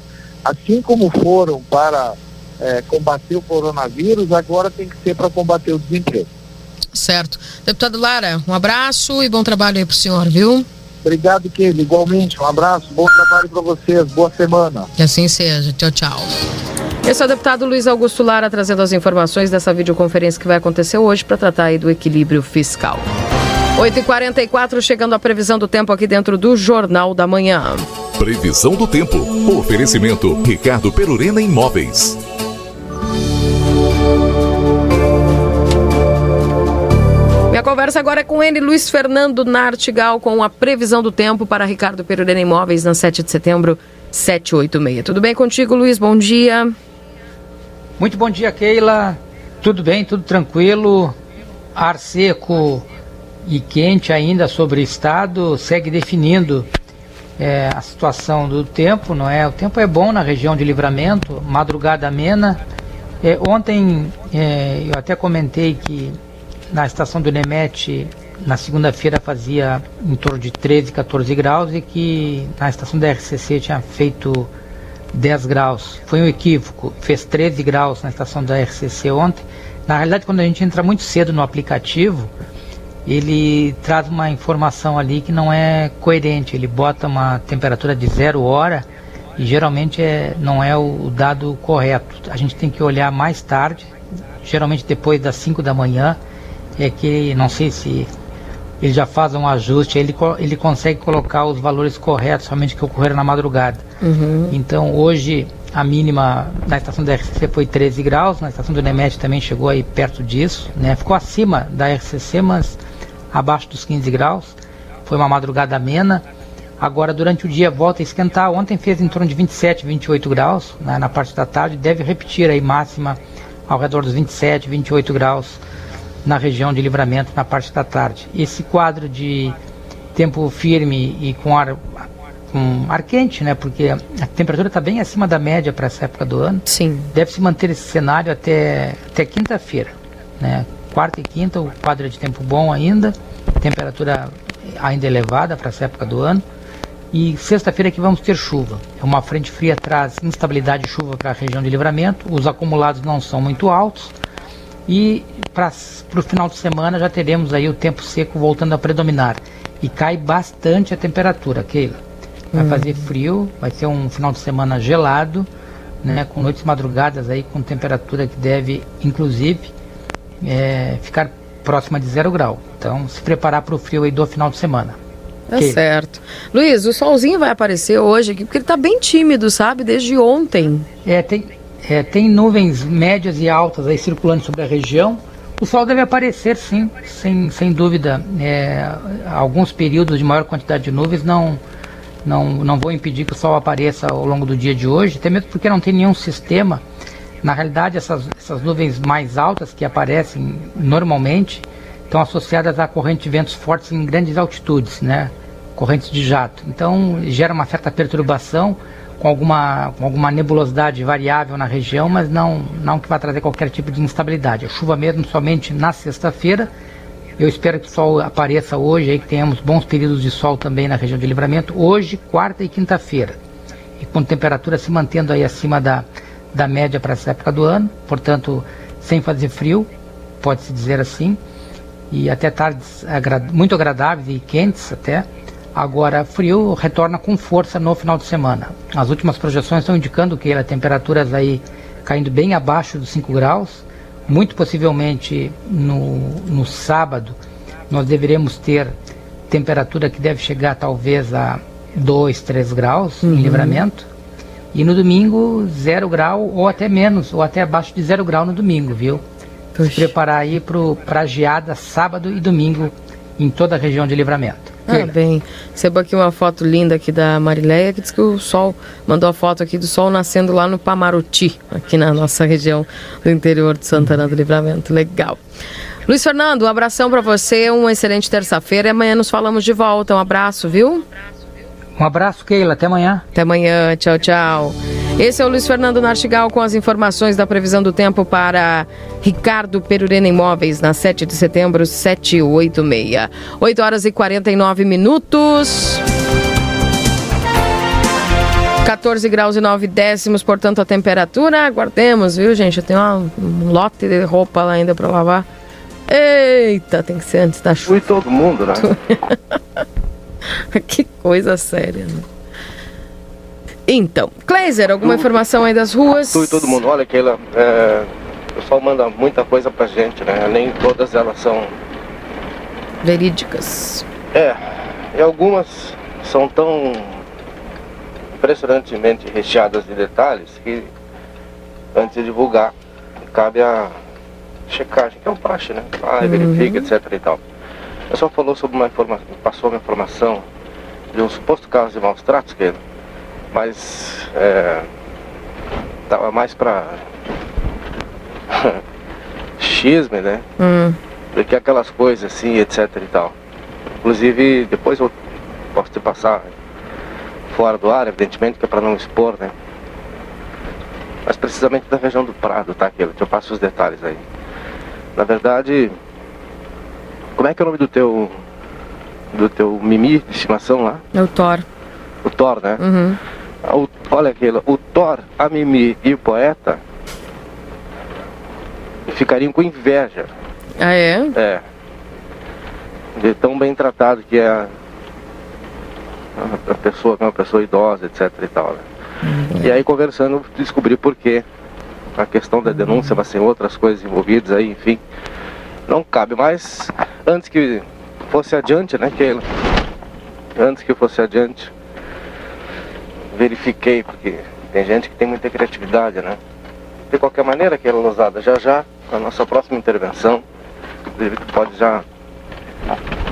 assim como foram para é, combater o coronavírus, agora tem que ser para combater o desemprego. Certo. Deputado Lara, um abraço e bom trabalho aí para o senhor, viu? Obrigado, Kelly. Igualmente, um abraço, bom trabalho para vocês, boa semana. Que assim seja. Tchau, tchau. Esse é o deputado Luiz Augusto Lara trazendo as informações dessa videoconferência que vai acontecer hoje para tratar aí do equilíbrio fiscal. 8h44, chegando a previsão do tempo aqui dentro do Jornal da Manhã. Previsão do tempo. Oferecimento Ricardo Perurena Imóveis. Minha conversa agora é com ele, Luiz Fernando Nartigal, com a previsão do tempo para Ricardo Perurena Imóveis na 7 de setembro, 786. Tudo bem contigo, Luiz? Bom dia. Muito bom dia, Keila. Tudo bem, tudo tranquilo. Ar seco e quente ainda sobre o estado segue definindo é, a situação do tempo, não é? O tempo é bom na região de Livramento, madrugada amena. É, ontem é, eu até comentei que na estação do Nemete na segunda-feira fazia em torno de 13, 14 graus e que na estação da RCC tinha feito 10 graus. Foi um equívoco, fez 13 graus na estação da RCC ontem. Na realidade, quando a gente entra muito cedo no aplicativo, ele traz uma informação ali que não é coerente. Ele bota uma temperatura de zero hora e geralmente é, não é o dado correto. A gente tem que olhar mais tarde, geralmente depois das 5 da manhã, é que não sei se ele já faz um ajuste, ele, ele consegue colocar os valores corretos, somente que ocorreram na madrugada. Uhum. Então hoje a mínima na estação da RCC foi 13 graus, na estação do Nemet também chegou aí perto disso, né? Ficou acima da RCC, mas abaixo dos 15 graus. Foi uma madrugada amena. Agora, durante o dia, volta a esquentar. Ontem fez em torno de 27, 28 graus né, na parte da tarde. Deve repetir aí máxima ao redor dos 27, 28 graus na região de livramento na parte da tarde. Esse quadro de tempo firme e com ar, com ar quente, né? Porque a temperatura está bem acima da média para essa época do ano. Sim. Deve se manter esse cenário até, até quinta-feira, né? quarta e quinta o quadro é de tempo bom ainda, temperatura ainda elevada para essa época do ano. E sexta-feira que vamos ter chuva. É uma frente fria traz instabilidade de chuva para a região de livramento. Os acumulados não são muito altos. E para o final de semana já teremos aí o tempo seco voltando a predominar. E cai bastante a temperatura, Keila. Vai hum. fazer frio, vai ser um final de semana gelado, né, com noites madrugadas aí com temperatura que deve, inclusive, é, ficar próxima de zero grau. Então, se preparar para o frio aí do final de semana. Tá okay. certo. Luiz, o solzinho vai aparecer hoje aqui, porque ele está bem tímido, sabe? Desde ontem. É, tem, é, tem nuvens médias e altas aí circulando sobre a região. O sol deve aparecer, sim, sem, sem dúvida. É, alguns períodos de maior quantidade de nuvens não, não, não vão impedir que o sol apareça ao longo do dia de hoje, até mesmo porque não tem nenhum sistema. Na realidade, essas, essas nuvens mais altas que aparecem normalmente estão associadas a correntes de ventos fortes em grandes altitudes, né? correntes de jato. Então, gera uma certa perturbação com alguma, com alguma nebulosidade variável na região, mas não, não que vai trazer qualquer tipo de instabilidade. A chuva mesmo somente na sexta-feira. Eu espero que o sol apareça hoje, aí que tenhamos bons períodos de sol também na região de livramento, hoje, quarta e quinta-feira. E com temperatura se mantendo aí acima da, da média para essa época do ano, portanto, sem fazer frio, pode-se dizer assim, e até tardes agra muito agradáveis e quentes até. Agora, frio retorna com força no final de semana. As últimas projeções estão indicando que a temperaturas aí caindo bem abaixo dos 5 graus. Muito possivelmente no, no sábado nós deveremos ter temperatura que deve chegar talvez a 2, 3 graus uhum. em livramento. E no domingo, 0 grau ou até menos, ou até abaixo de 0 grau no domingo, viu? Puxa. Se preparar aí para a geada sábado e domingo em toda a região de livramento. Ah, bem. Recebo aqui uma foto linda aqui da Marileia, que diz que o sol, mandou a foto aqui do sol nascendo lá no Pamaruti, aqui na nossa região do interior de Santana do Livramento. Legal. Luiz Fernando, um abração para você, uma excelente terça-feira e amanhã nos falamos de volta. Um abraço, viu? Um abraço, Keila. Até amanhã. Até amanhã. Tchau, tchau. Esse é o Luiz Fernando Nartigal com as informações da previsão do tempo para Ricardo Perurena Imóveis, na 7 de setembro, 786. 8 horas e 49 minutos. 14 graus e 9 décimos, portanto, a temperatura. Aguardemos, viu, gente? Eu tenho uma, um lote de roupa lá ainda para lavar. Eita, tem que ser antes da chuva. Fui todo mundo, né? que coisa séria, né? Então, Kleiser, alguma tu, informação aí das ruas? Tu e todo mundo, olha, Keila, é, o pessoal manda muita coisa pra gente, né? Nem todas elas são... Verídicas. É, e algumas são tão impressionantemente recheadas de detalhes que antes de divulgar cabe a checagem, que é um praxe, né? Ah, uhum. verifica, etc e tal. O pessoal falou sobre uma informação, passou uma informação de um suposto caso de maus tratos, que mas é, tava mais pra xisme, né? Hum. Do que aquelas coisas assim, etc e tal. Inclusive, depois eu posso te passar fora do ar, evidentemente, que é para não expor, né? Mas precisamente da região do Prado, tá? Aquilo, eu passo os detalhes aí. Na verdade, como é que é o nome do teu do teu mimi de estimação lá? É o Thor. O Thor, né? Uhum. O, olha aquilo, o Thor, a Mimi e o poeta ficariam com inveja. Ah, é? É. De tão bem tratado que é a, a pessoa, que é uma pessoa idosa, etc e tal. Né? Uhum. E aí conversando, descobri por quê. A questão da denúncia, mas tem outras coisas envolvidas aí, enfim. Não cabe mais. Antes que fosse adiante, né, Keila? Antes que fosse adiante, verifiquei, porque tem gente que tem muita criatividade, né? De qualquer maneira, que usada já já, a nossa próxima intervenção, inclusive tu pode já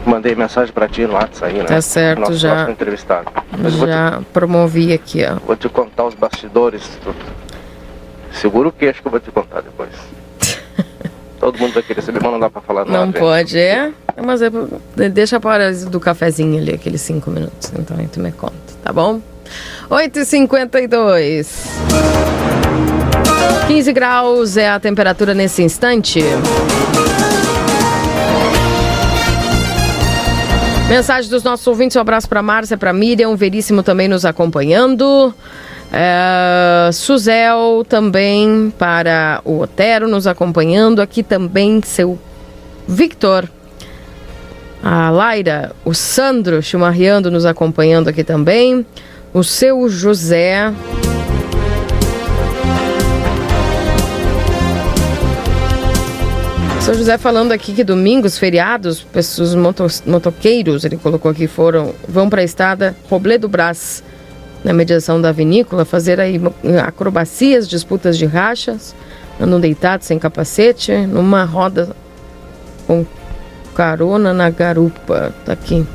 mandei mensagem para ti no WhatsApp aí, né? Tá certo, nosso já. Próximo entrevistado. já te, promovi aqui, ó. Vou te contar os bastidores. Tu, segura o queixo que eu vou te contar depois. Todo mundo vai querer saber, mas não dá para falar nada. Não pode, é? Mas é, deixa para do cafezinho ali, aqueles cinco minutos. Então aí tu me conta, tá bom? 8h52. 15 graus é a temperatura nesse instante. Mensagem dos nossos ouvintes, um abraço para Márcia, para Miriam, Veríssimo também nos acompanhando. É, Suzel também para o Otero nos acompanhando. Aqui também seu Victor. A Laira, o Sandro Chimarreando nos acompanhando aqui também o seu José. O seu José falando aqui que domingos, feriados, pessoas moto, motoqueiros, ele colocou aqui, foram, vão para a estrada Robledo Brás na mediação da vinícola, fazer aí acrobacias, disputas de rachas, andam deitados sem capacete, numa roda com carona na garupa. Tá aqui.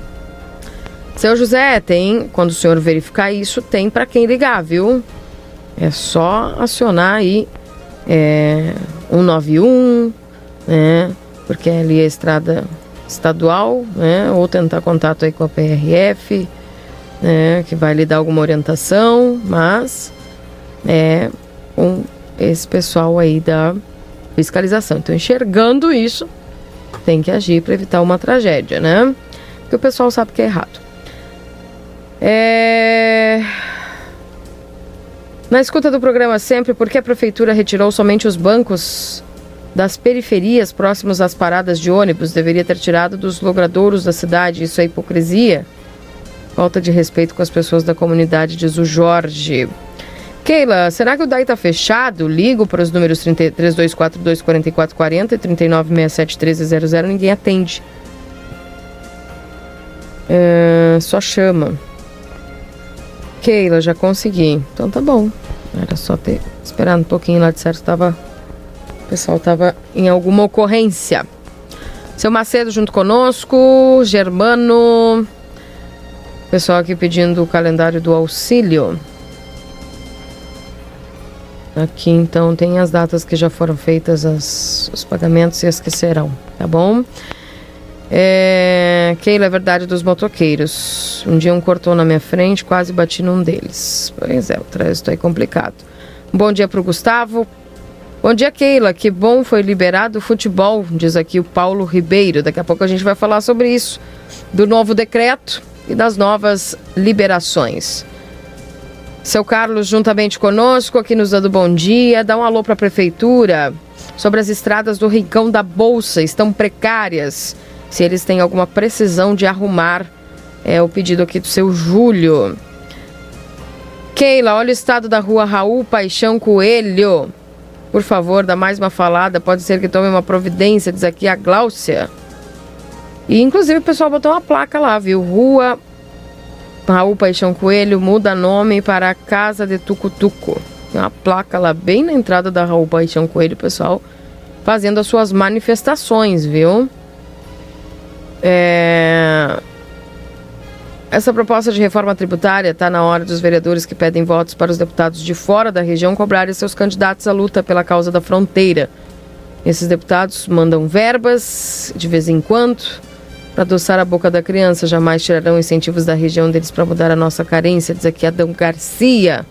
Seu José, tem, quando o senhor verificar isso, tem para quem ligar, viu? É só acionar aí é, 191, né? Porque ali é estrada estadual, né? Ou tentar contato aí com a PRF, né? Que vai lhe dar alguma orientação, mas é com esse pessoal aí da fiscalização. Então, enxergando isso, tem que agir para evitar uma tragédia, né? Porque o pessoal sabe que é errado. É... Na escuta do programa sempre, por que a prefeitura retirou somente os bancos das periferias próximos às paradas de ônibus? Deveria ter tirado dos logradouros da cidade. Isso é hipocrisia? Falta de respeito com as pessoas da comunidade, diz o Jorge. Keila, será que o DAI está fechado? Ligo para os números 3242-4440 e 3967-1300, ninguém atende. É, só chama. Keila, já consegui. Então tá bom. Era só ter esperado um pouquinho lá de certo tava o pessoal estava em alguma ocorrência. Seu Macedo junto conosco, Germano. Pessoal aqui pedindo o calendário do auxílio. Aqui então tem as datas que já foram feitas, as, os pagamentos e as que serão, tá bom? É, Keila, é verdade dos motoqueiros. Um dia um cortou na minha frente, quase bati num deles. Pois é, o trânsito é complicado. Bom dia para o Gustavo. Bom dia, Keila. Que bom foi liberado o futebol, diz aqui o Paulo Ribeiro. Daqui a pouco a gente vai falar sobre isso, do novo decreto e das novas liberações. Seu Carlos, juntamente conosco, aqui nos dando bom dia. Dá um alô para a prefeitura sobre as estradas do Rincão da Bolsa. Estão precárias se eles têm alguma precisão de arrumar. É o pedido aqui do seu Júlio. Keila, olha o estado da rua Raul Paixão Coelho. Por favor, dá mais uma falada. Pode ser que tome uma providência, diz aqui a Gláucia. E inclusive o pessoal botou uma placa lá, viu? Rua Raul Paixão Coelho muda nome para Casa de Tucutuco. Tem uma placa lá bem na entrada da Raul Paixão Coelho, pessoal, fazendo as suas manifestações, viu? É... Essa proposta de reforma tributária está na hora dos vereadores que pedem votos para os deputados de fora da região cobrarem seus candidatos à luta pela causa da fronteira. Esses deputados mandam verbas de vez em quando para adoçar a boca da criança. Jamais tirarão incentivos da região deles para mudar a nossa carência, diz aqui Adão Garcia.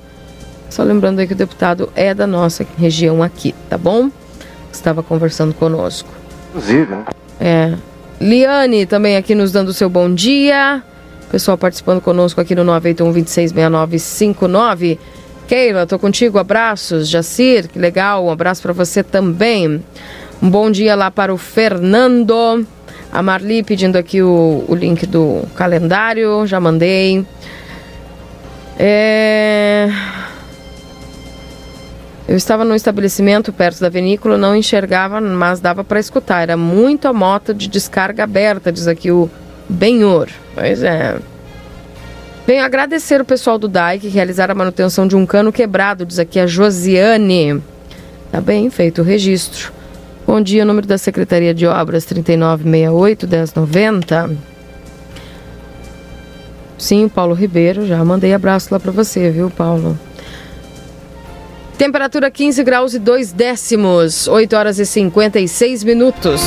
Só lembrando aí que o deputado é da nossa região aqui, tá bom? Estava conversando conosco. Inclusive, né? É. Liane também aqui nos dando o seu bom dia. Pessoal participando conosco aqui no 981 266959. Keila, tô contigo. Abraços. Jacir, que legal. Um abraço para você também. Um bom dia lá para o Fernando. A Marli pedindo aqui o, o link do calendário. Já mandei. É... Eu estava num estabelecimento perto da vinícola, não enxergava, mas dava para escutar. Era muita moto de descarga aberta, diz aqui o Benhor. Pois é. Venho agradecer o pessoal do DAI que realizaram a manutenção de um cano quebrado, diz aqui a Josiane. Tá bem, feito o registro. Bom dia, número da Secretaria de Obras 3968 1090. Sim, Paulo Ribeiro, já mandei abraço lá para você, viu, Paulo? Temperatura 15 graus e 2 décimos, 8 horas e 56 minutos.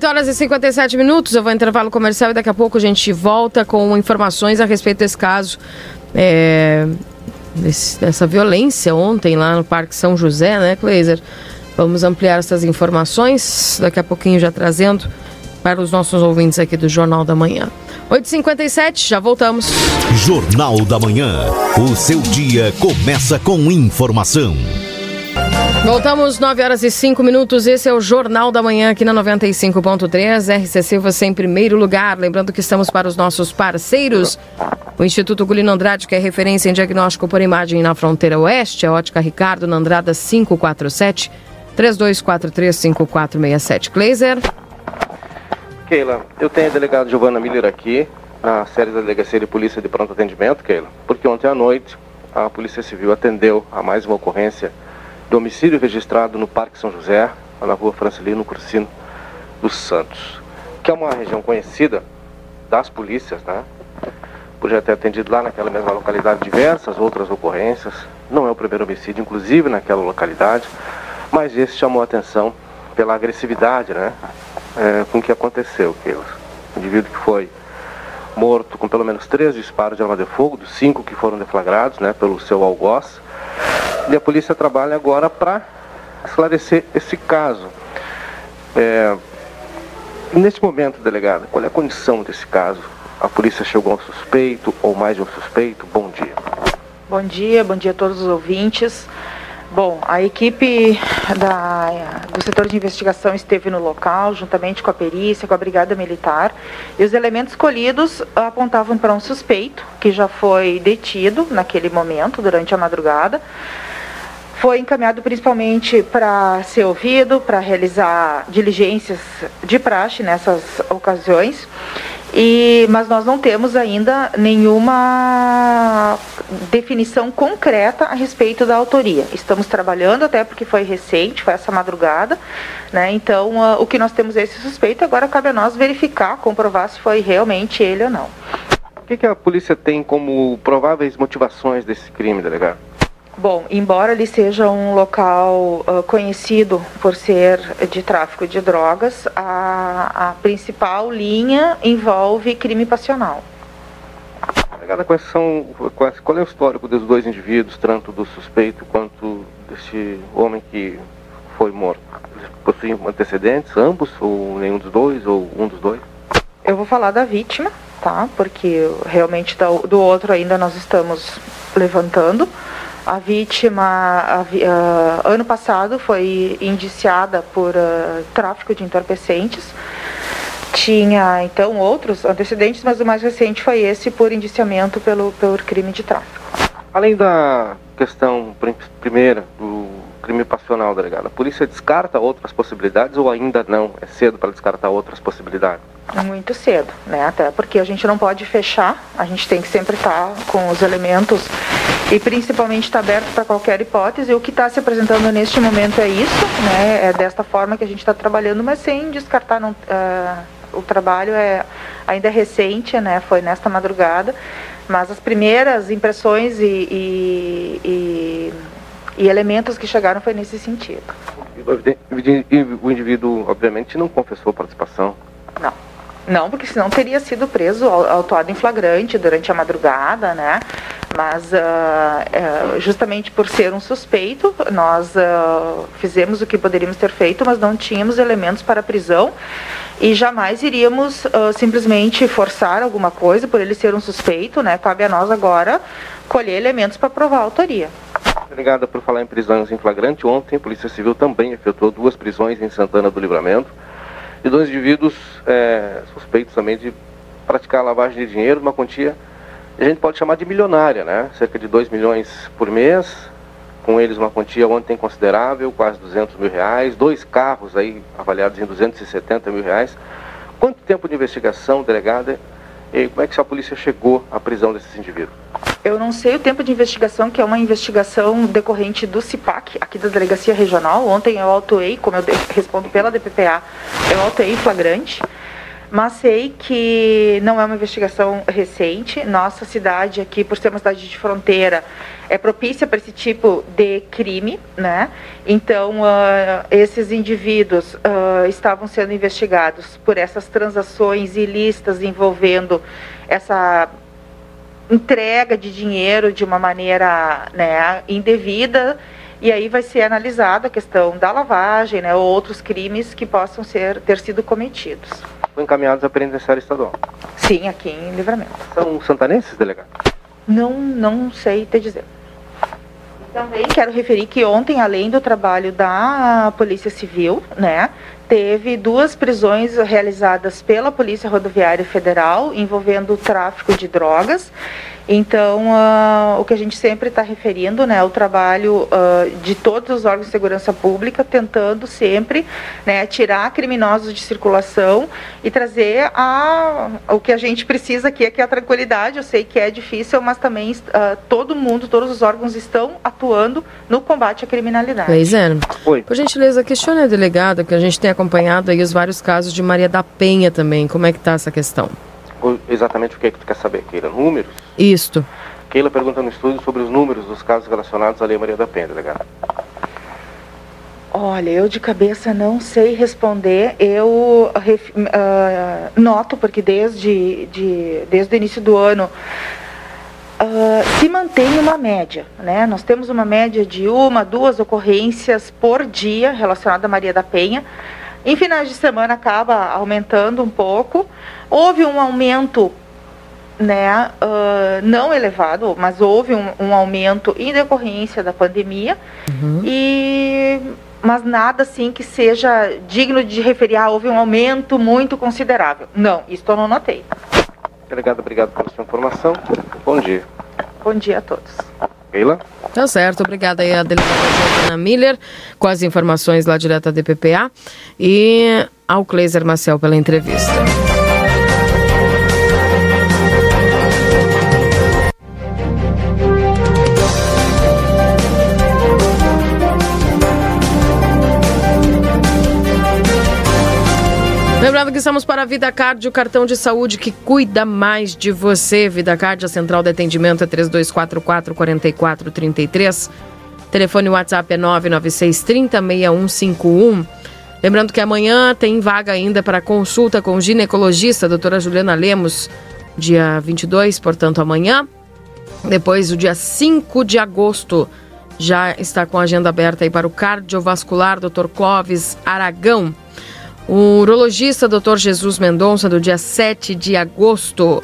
8 horas e 57 minutos, eu vou intervalo comercial e daqui a pouco a gente volta com informações a respeito desse caso, é, desse, dessa violência ontem lá no Parque São José, né, Cleiser? Vamos ampliar essas informações, daqui a pouquinho já trazendo para os nossos ouvintes aqui do Jornal da Manhã. 8h57, já voltamos. Jornal da Manhã. O seu dia começa com informação. Voltamos 9 horas e 5 minutos. Esse é o Jornal da Manhã aqui na 95.3. RCC você em primeiro lugar. Lembrando que estamos para os nossos parceiros. O Instituto Gulino Andrade, que é referência em diagnóstico por imagem na fronteira oeste. A ótica Ricardo na Andrada 547 3243 5467. Kleiser. Keila, eu tenho a delegada Giovana Miller aqui, na série da Delegacia de Polícia de Pronto Atendimento, Keila, porque ontem à noite a Polícia Civil atendeu a mais uma ocorrência de homicídio registrado no Parque São José, na rua Francelino Cursino dos Santos, que é uma região conhecida das polícias, né? Por já ter atendido lá naquela mesma localidade diversas outras ocorrências. Não é o primeiro homicídio, inclusive naquela localidade, mas esse chamou a atenção pela agressividade, né? é, com que aconteceu, o indivíduo que foi morto com pelo menos três disparos de arma de fogo, dos cinco que foram deflagrados né, pelo seu algoz. E a polícia trabalha agora para esclarecer esse caso. É, nesse momento, delegado, qual é a condição desse caso? A polícia chegou a um suspeito ou mais de um suspeito? Bom dia. Bom dia, bom dia a todos os ouvintes. Bom, a equipe da, do setor de investigação esteve no local, juntamente com a perícia, com a Brigada Militar, e os elementos escolhidos apontavam para um suspeito, que já foi detido naquele momento, durante a madrugada. Foi encaminhado principalmente para ser ouvido, para realizar diligências de praxe nessas ocasiões. E, mas nós não temos ainda nenhuma definição concreta a respeito da autoria. Estamos trabalhando até porque foi recente, foi essa madrugada, né? Então uh, o que nós temos é esse suspeito, agora cabe a nós verificar, comprovar se foi realmente ele ou não. O que, que a polícia tem como prováveis motivações desse crime, delegado? Bom, embora ele seja um local uh, conhecido por ser de tráfico de drogas, a, a principal linha envolve crime passional. Quais são, quais, qual é o histórico dos dois indivíduos, tanto do suspeito quanto desse homem que foi morto? Possuem antecedentes, ambos, ou nenhum dos dois, ou um dos dois? Eu vou falar da vítima, tá? Porque realmente do outro ainda nós estamos levantando. A vítima, a, uh, ano passado, foi indiciada por uh, tráfico de entorpecentes. Tinha, então, outros antecedentes, mas o mais recente foi esse por indiciamento pelo, pelo crime de tráfico. Além da questão primeira do crime passional, delegado, a polícia descarta outras possibilidades ou ainda não? É cedo para descartar outras possibilidades? Muito cedo, né? Até porque a gente não pode fechar, a gente tem que sempre estar com os elementos e principalmente está aberto para qualquer hipótese. O que está se apresentando neste momento é isso, né? É desta forma que a gente está trabalhando, mas sem descartar não, uh, o trabalho é ainda é recente, né? Foi nesta madrugada, mas as primeiras impressões e, e, e, e elementos que chegaram foi nesse sentido. O indivíduo, obviamente, não confessou participação. Não. Não, porque senão teria sido preso, autuado em flagrante durante a madrugada, né? Mas uh, uh, justamente por ser um suspeito, nós uh, fizemos o que poderíamos ter feito, mas não tínhamos elementos para prisão e jamais iríamos simplesmente forçar alguma coisa por ele ser um suspeito, né? Cabe a nós agora colher elementos para provar a autoria. Obrigada por falar em prisões em flagrante. Ontem a Polícia Civil também efetuou duas prisões em Santana do Livramento de dois indivíduos é, suspeitos também de praticar lavagem de dinheiro, uma quantia a gente pode chamar de milionária, né? Cerca de 2 milhões por mês, com eles uma quantia ontem considerável, quase 200 mil reais, dois carros aí avaliados em 270 mil reais. Quanto tempo de investigação, delegada, e como é que a polícia chegou à prisão desses indivíduos? Eu não sei o tempo de investigação, que é uma investigação decorrente do CIPAC, aqui da Delegacia Regional. Ontem eu autuei, como eu respondo pela DPPA, eu autuei flagrante mas sei que não é uma investigação recente. Nossa cidade aqui, por ser uma cidade de fronteira, é propícia para esse tipo de crime, né? Então, uh, esses indivíduos uh, estavam sendo investigados por essas transações ilícitas envolvendo essa entrega de dinheiro de uma maneira né, indevida e aí vai ser analisada a questão da lavagem, né, ou outros crimes que possam ser, ter sido cometidos. Foi encaminhados à penitenciária estadual. Sim, aqui em Livramento. São santanenses, delegado? Não, não sei te dizer. Também quero referir que ontem, além do trabalho da Polícia Civil, né, teve duas prisões realizadas pela Polícia Rodoviária Federal envolvendo o tráfico de drogas então, uh, o que a gente sempre está referindo, né, o trabalho uh, de todos os órgãos de segurança pública, tentando sempre né, tirar criminosos de circulação e trazer a, o que a gente precisa aqui, é que é a tranquilidade. Eu sei que é difícil, mas também uh, todo mundo, todos os órgãos estão atuando no combate à criminalidade. Pois é. Oi. Por gentileza, questione a delegada, que a gente tem acompanhado aí os vários casos de Maria da Penha também. Como é que está essa questão? Exatamente o que, é que tu quer saber, Keila? Números? Isto. Keila pergunta no estúdio sobre os números dos casos relacionados à Lei Maria da Penha, delegado. Olha, eu de cabeça não sei responder. Eu uh, noto, porque desde, de, desde o início do ano uh, se mantém uma média. Né? Nós temos uma média de uma, duas ocorrências por dia relacionada à Maria da Penha. Em finais de semana acaba aumentando um pouco. Houve um aumento né, uh, não elevado, mas houve um, um, aumento em decorrência da pandemia, uhum. e, mas nada assim que seja digno de referir, ah, houve um aumento muito considerável. Não, isso eu não notei. Delegado, obrigado pela sua informação. Bom dia. Bom dia a todos. Keila? Tá certo, obrigada aí a delegada Ana Miller com as informações lá direto da DPPA e ao Cleiser Marcel pela entrevista. Lembrando que estamos para a Vida Card, o cartão de saúde que cuida mais de você. Vida Card, a central de atendimento é 3244 4433. Telefone WhatsApp é 996 30 6151. Lembrando que amanhã tem vaga ainda para consulta com ginecologista, doutora Juliana Lemos, dia 22, portanto amanhã. Depois, o dia 5 de agosto, já está com a agenda aberta aí para o cardiovascular, doutor Clóvis Aragão. O urologista Dr. Jesus Mendonça, do dia 7 de agosto.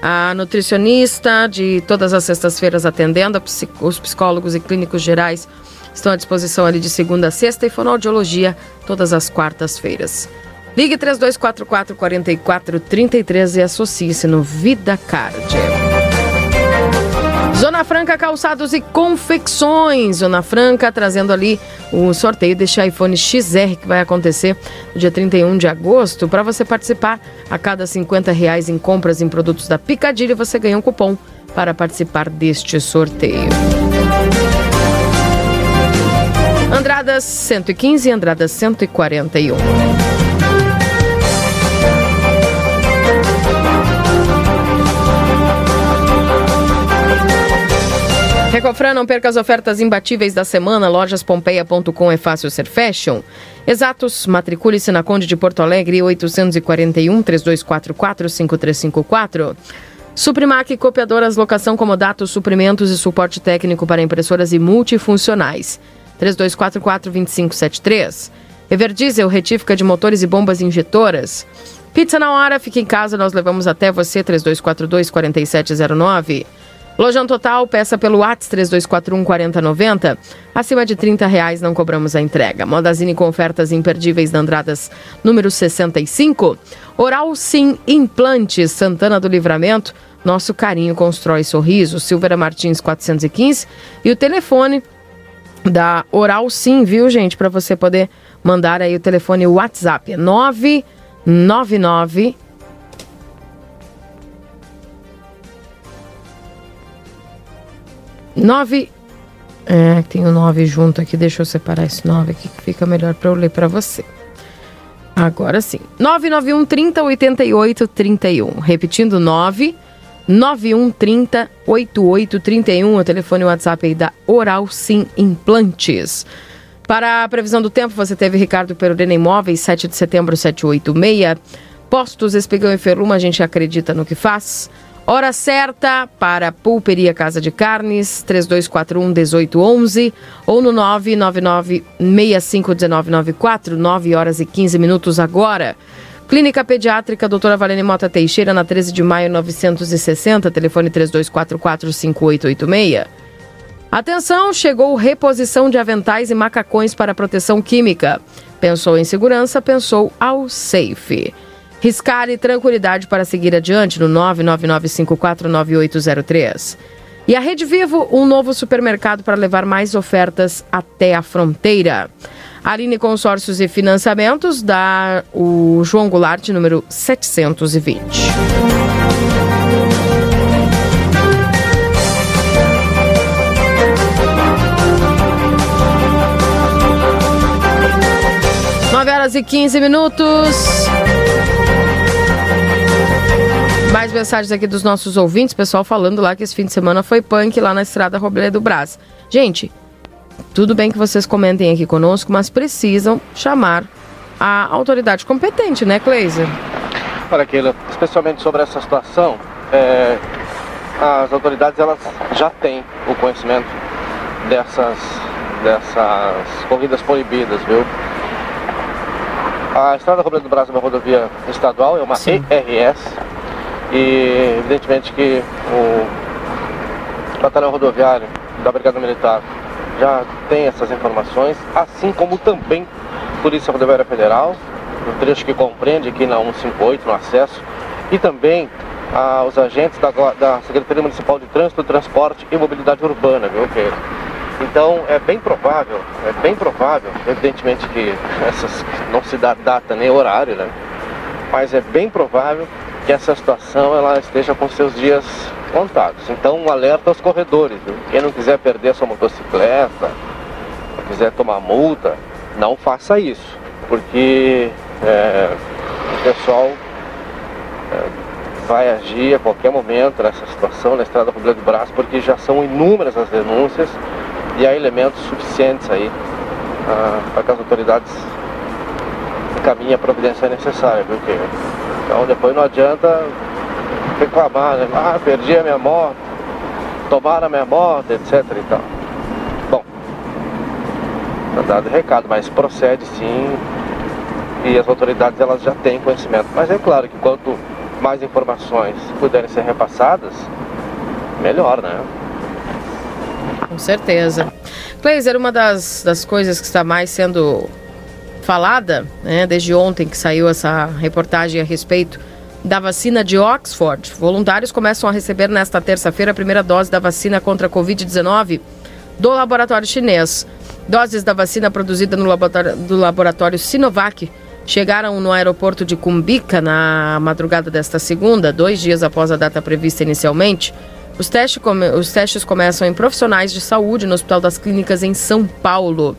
A nutricionista de todas as sextas-feiras atendendo, os psicólogos e clínicos gerais estão à disposição ali de segunda a sexta e fonoaudiologia todas as quartas-feiras. Ligue 3244 4433 e associe-se no Vida Card. Zona Franca Calçados e Confecções. Zona Franca trazendo ali o sorteio deste iPhone XR que vai acontecer no dia 31 de agosto. Para você participar, a cada 50 reais em compras em produtos da Picadilha, você ganha um cupom para participar deste sorteio. Andradas 115 e Andradas 141. Recofran, não perca as ofertas imbatíveis da semana. Lojaspompeia.com é fácil ser fashion. Exatos, matricule-se na Conde de Porto Alegre, 841 3244 5354. Suprimac Copiadoras, locação, comodato, suprimentos e suporte técnico para impressoras e multifuncionais. 3244-2573. Everdiesel, retífica de motores e bombas injetoras. Pizza na hora, fique em casa, nós levamos até você, 3242-4709. Lojão Total, peça pelo WhatsApp 3241 4090. Acima de 30 reais não cobramos a entrega. Modazine com ofertas imperdíveis da Andradas número 65. Oral Sim Implantes, Santana do Livramento. Nosso carinho constrói sorriso. Silveira Martins 415. E o telefone da Oral Sim, viu, gente? Para você poder mandar aí o telefone WhatsApp. 999 9. É, tem o 9 junto aqui. Deixa eu separar esse 9 aqui que fica melhor para eu ler para você. Agora sim. 991 30 88 31. Repetindo, 9 91 30 88 31. O telefone e o WhatsApp aí da Oral Sim Implantes. Para a previsão do tempo, você teve Ricardo Perurena Imóveis, 7 de setembro, 786. Postos Espigão e Ferluma, a gente acredita no que faz. Hora certa para Pulperia Casa de Carnes, 3241 1811 ou no 999 651994, 9 horas e 15 minutos agora. Clínica Pediátrica Doutora Valene Mota Teixeira, na 13 de maio 960, telefone 3244 5886. Atenção, chegou reposição de aventais e macacões para proteção química. Pensou em segurança, pensou ao Safe. Riscar e tranquilidade para seguir adiante no 999549803. E a Rede Vivo, um novo supermercado para levar mais ofertas até a fronteira. Aline Consórcios e Financiamentos da o João Goulart, número 720. Nove horas e 15 minutos. Mais mensagens aqui dos nossos ouvintes, pessoal falando lá que esse fim de semana foi punk lá na estrada Robledo do Brás. Gente, tudo bem que vocês comentem aqui conosco, mas precisam chamar a autoridade competente, né, Cleiser? Olha, Keila, especialmente sobre essa situação, é, as autoridades elas já têm o conhecimento dessas, dessas corridas proibidas, viu? A Estrada Robledo do Brasil é uma rodovia estadual, é uma Sim. ERS, e evidentemente que o batalhão rodoviário da Brigada Militar já tem essas informações, assim como também Polícia Rodoviária Federal, no trecho que compreende aqui na 158, no acesso, e também ah, os agentes da, da, Secretaria Municipal de Trânsito, Transporte e Mobilidade Urbana, viu, Pedro? Então é bem provável, é bem provável, evidentemente que essas não se dá data nem horário, né? Mas é bem provável que essa situação ela esteja com seus dias contados. Então, um alerta aos corredores. Viu? Quem não quiser perder a sua motocicleta, quiser tomar multa, não faça isso, porque é, o pessoal é, vai agir a qualquer momento nessa situação na estrada Rio do Braço, porque já são inúmeras as denúncias e há elementos suficientes aí ah, para que as autoridades encaminhem a providência necessária, viu, então depois não adianta reclamar, né? Ah, perdi a minha moto, tomaram a minha moto, etc e tal. Bom, tá dado recado, mas procede sim e as autoridades elas já têm conhecimento. Mas é claro que quanto mais informações puderem ser repassadas, melhor, né? Com certeza. Cleiser, uma das, das coisas que está mais sendo falada, né, desde ontem que saiu essa reportagem a respeito da vacina de Oxford. Voluntários começam a receber nesta terça-feira a primeira dose da vacina contra a Covid-19 do laboratório chinês. Doses da vacina produzida no laboratório, do laboratório Sinovac chegaram no aeroporto de Cumbica na madrugada desta segunda, dois dias após a data prevista inicialmente. Os, testes, os testes começam em profissionais de saúde no Hospital das Clínicas em São Paulo.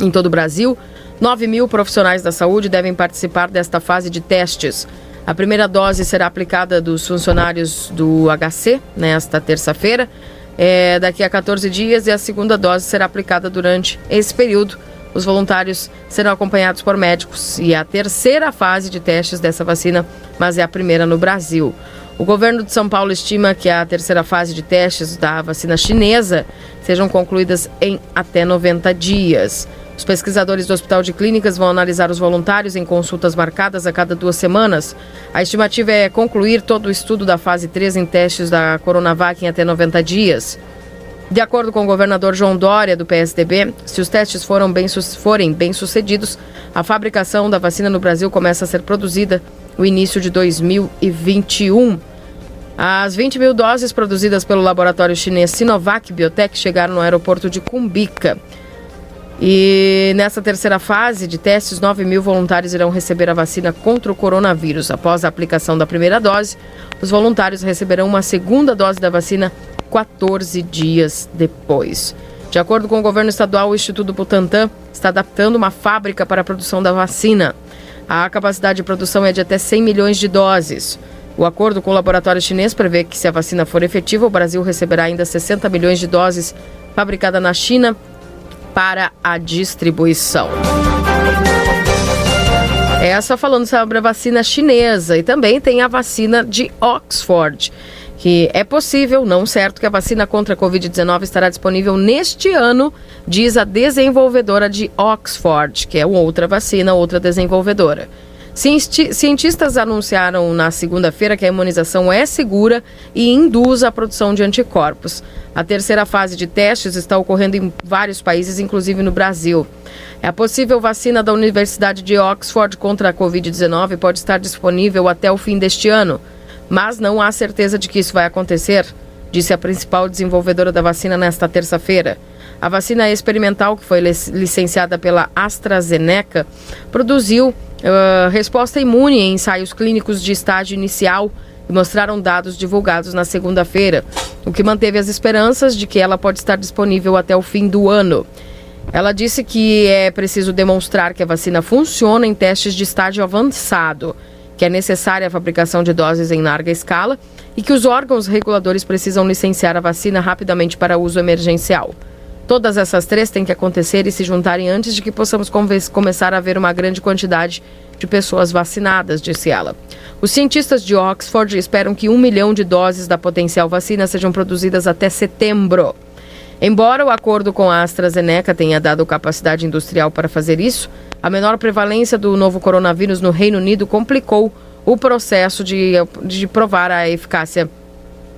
Em todo o Brasil, 9 mil profissionais da saúde devem participar desta fase de testes. A primeira dose será aplicada dos funcionários do HC nesta terça-feira, é, daqui a 14 dias, e a segunda dose será aplicada durante esse período. Os voluntários serão acompanhados por médicos e a terceira fase de testes dessa vacina, mas é a primeira no Brasil. O governo de São Paulo estima que a terceira fase de testes da vacina chinesa sejam concluídas em até 90 dias. Os pesquisadores do Hospital de Clínicas vão analisar os voluntários em consultas marcadas a cada duas semanas. A estimativa é concluir todo o estudo da fase 3 em testes da Coronavac em até 90 dias. De acordo com o governador João Dória, do PSDB, se os testes foram bem, forem bem sucedidos, a fabricação da vacina no Brasil começa a ser produzida no início de 2021. As 20 mil doses produzidas pelo laboratório chinês Sinovac Biotech chegaram no aeroporto de Cumbica. E nessa terceira fase de testes, 9 mil voluntários irão receber a vacina contra o coronavírus. Após a aplicação da primeira dose, os voluntários receberão uma segunda dose da vacina 14 dias depois. De acordo com o governo estadual, o Instituto Butantan está adaptando uma fábrica para a produção da vacina. A capacidade de produção é de até 100 milhões de doses. O acordo com o laboratório chinês prevê que, se a vacina for efetiva, o Brasil receberá ainda 60 milhões de doses fabricada na China para a distribuição. Essa falando sobre a vacina chinesa e também tem a vacina de Oxford. que é possível, não certo, que a vacina contra a Covid-19 estará disponível neste ano, diz a desenvolvedora de Oxford, que é outra vacina, outra desenvolvedora. Cientistas anunciaram na segunda-feira que a imunização é segura e induz a produção de anticorpos. A terceira fase de testes está ocorrendo em vários países, inclusive no Brasil. A possível vacina da Universidade de Oxford contra a Covid-19 pode estar disponível até o fim deste ano mas não há certeza de que isso vai acontecer, disse a principal desenvolvedora da vacina nesta terça-feira. A vacina experimental, que foi licenciada pela AstraZeneca, produziu uh, resposta imune em ensaios clínicos de estágio inicial e mostraram dados divulgados na segunda-feira, o que manteve as esperanças de que ela pode estar disponível até o fim do ano. Ela disse que é preciso demonstrar que a vacina funciona em testes de estágio avançado que é necessária a fabricação de doses em larga escala e que os órgãos reguladores precisam licenciar a vacina rapidamente para uso emergencial. Todas essas três têm que acontecer e se juntarem antes de que possamos começar a ver uma grande quantidade de pessoas vacinadas, disse ela. Os cientistas de Oxford esperam que um milhão de doses da potencial vacina sejam produzidas até setembro. Embora o acordo com a AstraZeneca tenha dado capacidade industrial para fazer isso, a menor prevalência do novo coronavírus no Reino Unido complicou o processo de, de provar a eficácia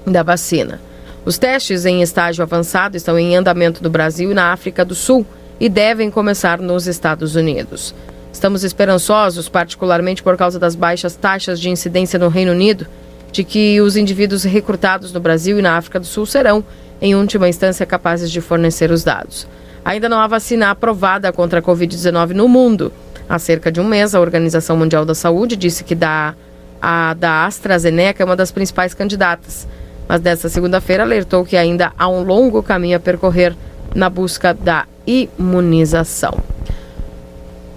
da vacina. Os testes em estágio avançado estão em andamento no Brasil e na África do Sul e devem começar nos Estados Unidos. Estamos esperançosos, particularmente por causa das baixas taxas de incidência no Reino Unido, de que os indivíduos recrutados no Brasil e na África do Sul serão em última instância, capazes de fornecer os dados. Ainda não há vacina aprovada contra a Covid-19 no mundo. Há cerca de um mês, a Organização Mundial da Saúde disse que da, a da AstraZeneca é uma das principais candidatas. Mas desta segunda-feira alertou que ainda há um longo caminho a percorrer na busca da imunização.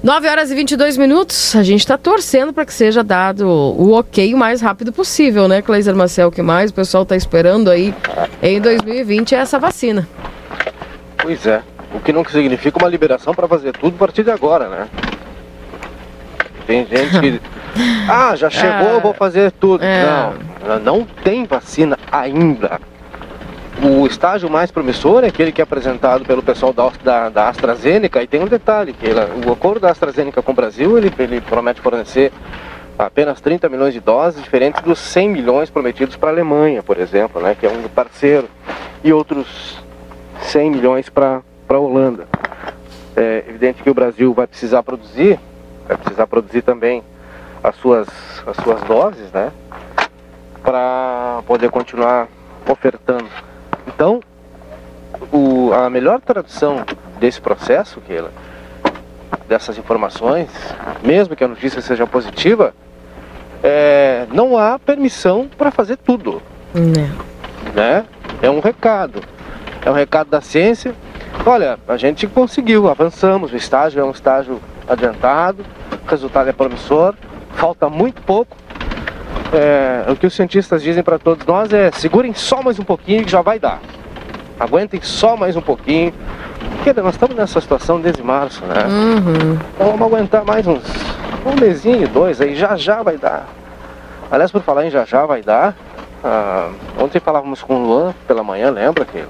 9 horas e 22 minutos. A gente está torcendo para que seja dado o ok o mais rápido possível, né, Cleiser Marcel? Que mais o pessoal está esperando aí em 2020 é essa vacina. Pois é. O que não significa uma liberação para fazer tudo a partir de agora, né? Tem gente que. Ah, já chegou, é, vou fazer tudo. É. Não, não tem vacina ainda. O estágio mais promissor é aquele que é apresentado pelo pessoal da, da, da AstraZeneca, e tem um detalhe, que ela, o acordo da AstraZeneca com o Brasil, ele, ele promete fornecer apenas 30 milhões de doses, diferentes dos 100 milhões prometidos para a Alemanha, por exemplo, né, que é um parceiro, e outros 100 milhões para a Holanda. É evidente que o Brasil vai precisar produzir, vai precisar produzir também as suas, as suas doses, né, para poder continuar ofertando então, o, a melhor tradução desse processo, Keila, dessas informações, mesmo que a notícia seja positiva, é, não há permissão para fazer tudo. Não. Né? É um recado. É um recado da ciência. Olha, a gente conseguiu, avançamos, o estágio é um estágio adiantado, o resultado é promissor, falta muito pouco, é, o que os cientistas dizem para todos nós é segurem só mais um pouquinho que já vai dar. Aguentem só mais um pouquinho. Porque nós estamos nessa situação desde março, né? Uhum. Então vamos aguentar mais uns um mesinho, dois aí, já já vai dar. Aliás, por falar em já já vai dar, ah, ontem falávamos com o Luan pela manhã, lembra que?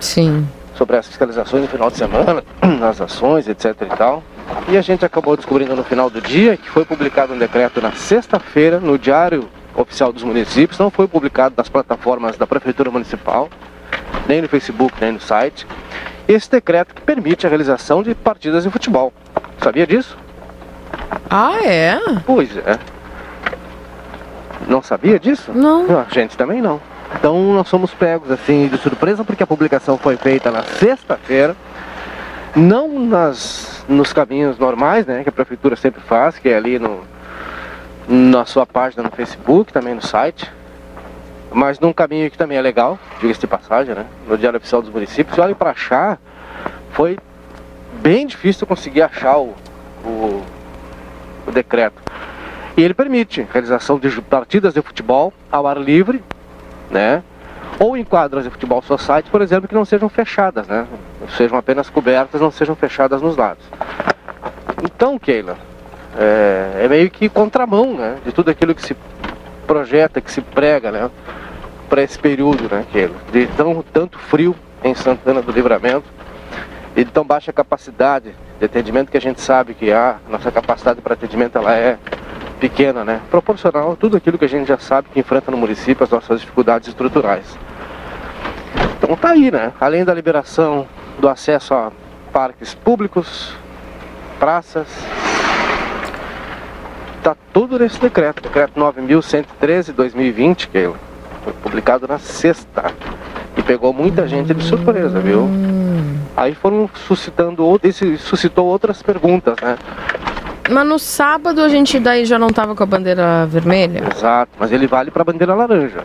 Sim. Sobre as fiscalizações no final de semana, nas ações, etc e tal. E a gente acabou descobrindo no final do dia que foi publicado um decreto na sexta-feira no Diário Oficial dos Municípios, não foi publicado nas plataformas da Prefeitura Municipal, nem no Facebook, nem no site. Esse decreto que permite a realização de partidas de futebol. Sabia disso? Ah, é? Pois é. Não sabia disso? Não. A gente também não. Então nós somos pegos assim de surpresa porque a publicação foi feita na sexta-feira não nas, nos caminhos normais, né, que a prefeitura sempre faz, que é ali no, na sua página no Facebook, também no site, mas num caminho que também é legal, diga-se de passagem, né, no Diário Oficial dos Municípios. Olha, para achar, foi bem difícil conseguir achar o, o, o decreto. E ele permite realização de partidas de futebol ao ar livre, né, ou em quadras de futebol society, por exemplo, que não sejam fechadas, né? Sejam apenas cobertas, não sejam fechadas nos lados. Então, Keila, é, é meio que contramão, né? De tudo aquilo que se projeta, que se prega, né? para esse período, né, Keila? De tão, tanto frio em Santana do Livramento e de tão baixa capacidade de atendimento que a gente sabe que a nossa capacidade para atendimento ela é pequena, né? Proporcional a tudo aquilo que a gente já sabe que enfrenta no município, as nossas dificuldades estruturais. Então tá aí, né? Além da liberação do acesso a parques públicos, praças, tá tudo nesse decreto, decreto 9113 2020, que foi publicado na sexta e pegou muita gente de surpresa, viu? Aí foram suscitando, esse suscitou outras perguntas, né? Mas no sábado a gente daí já não tava com a bandeira vermelha? Exato, mas ele vale para bandeira laranja.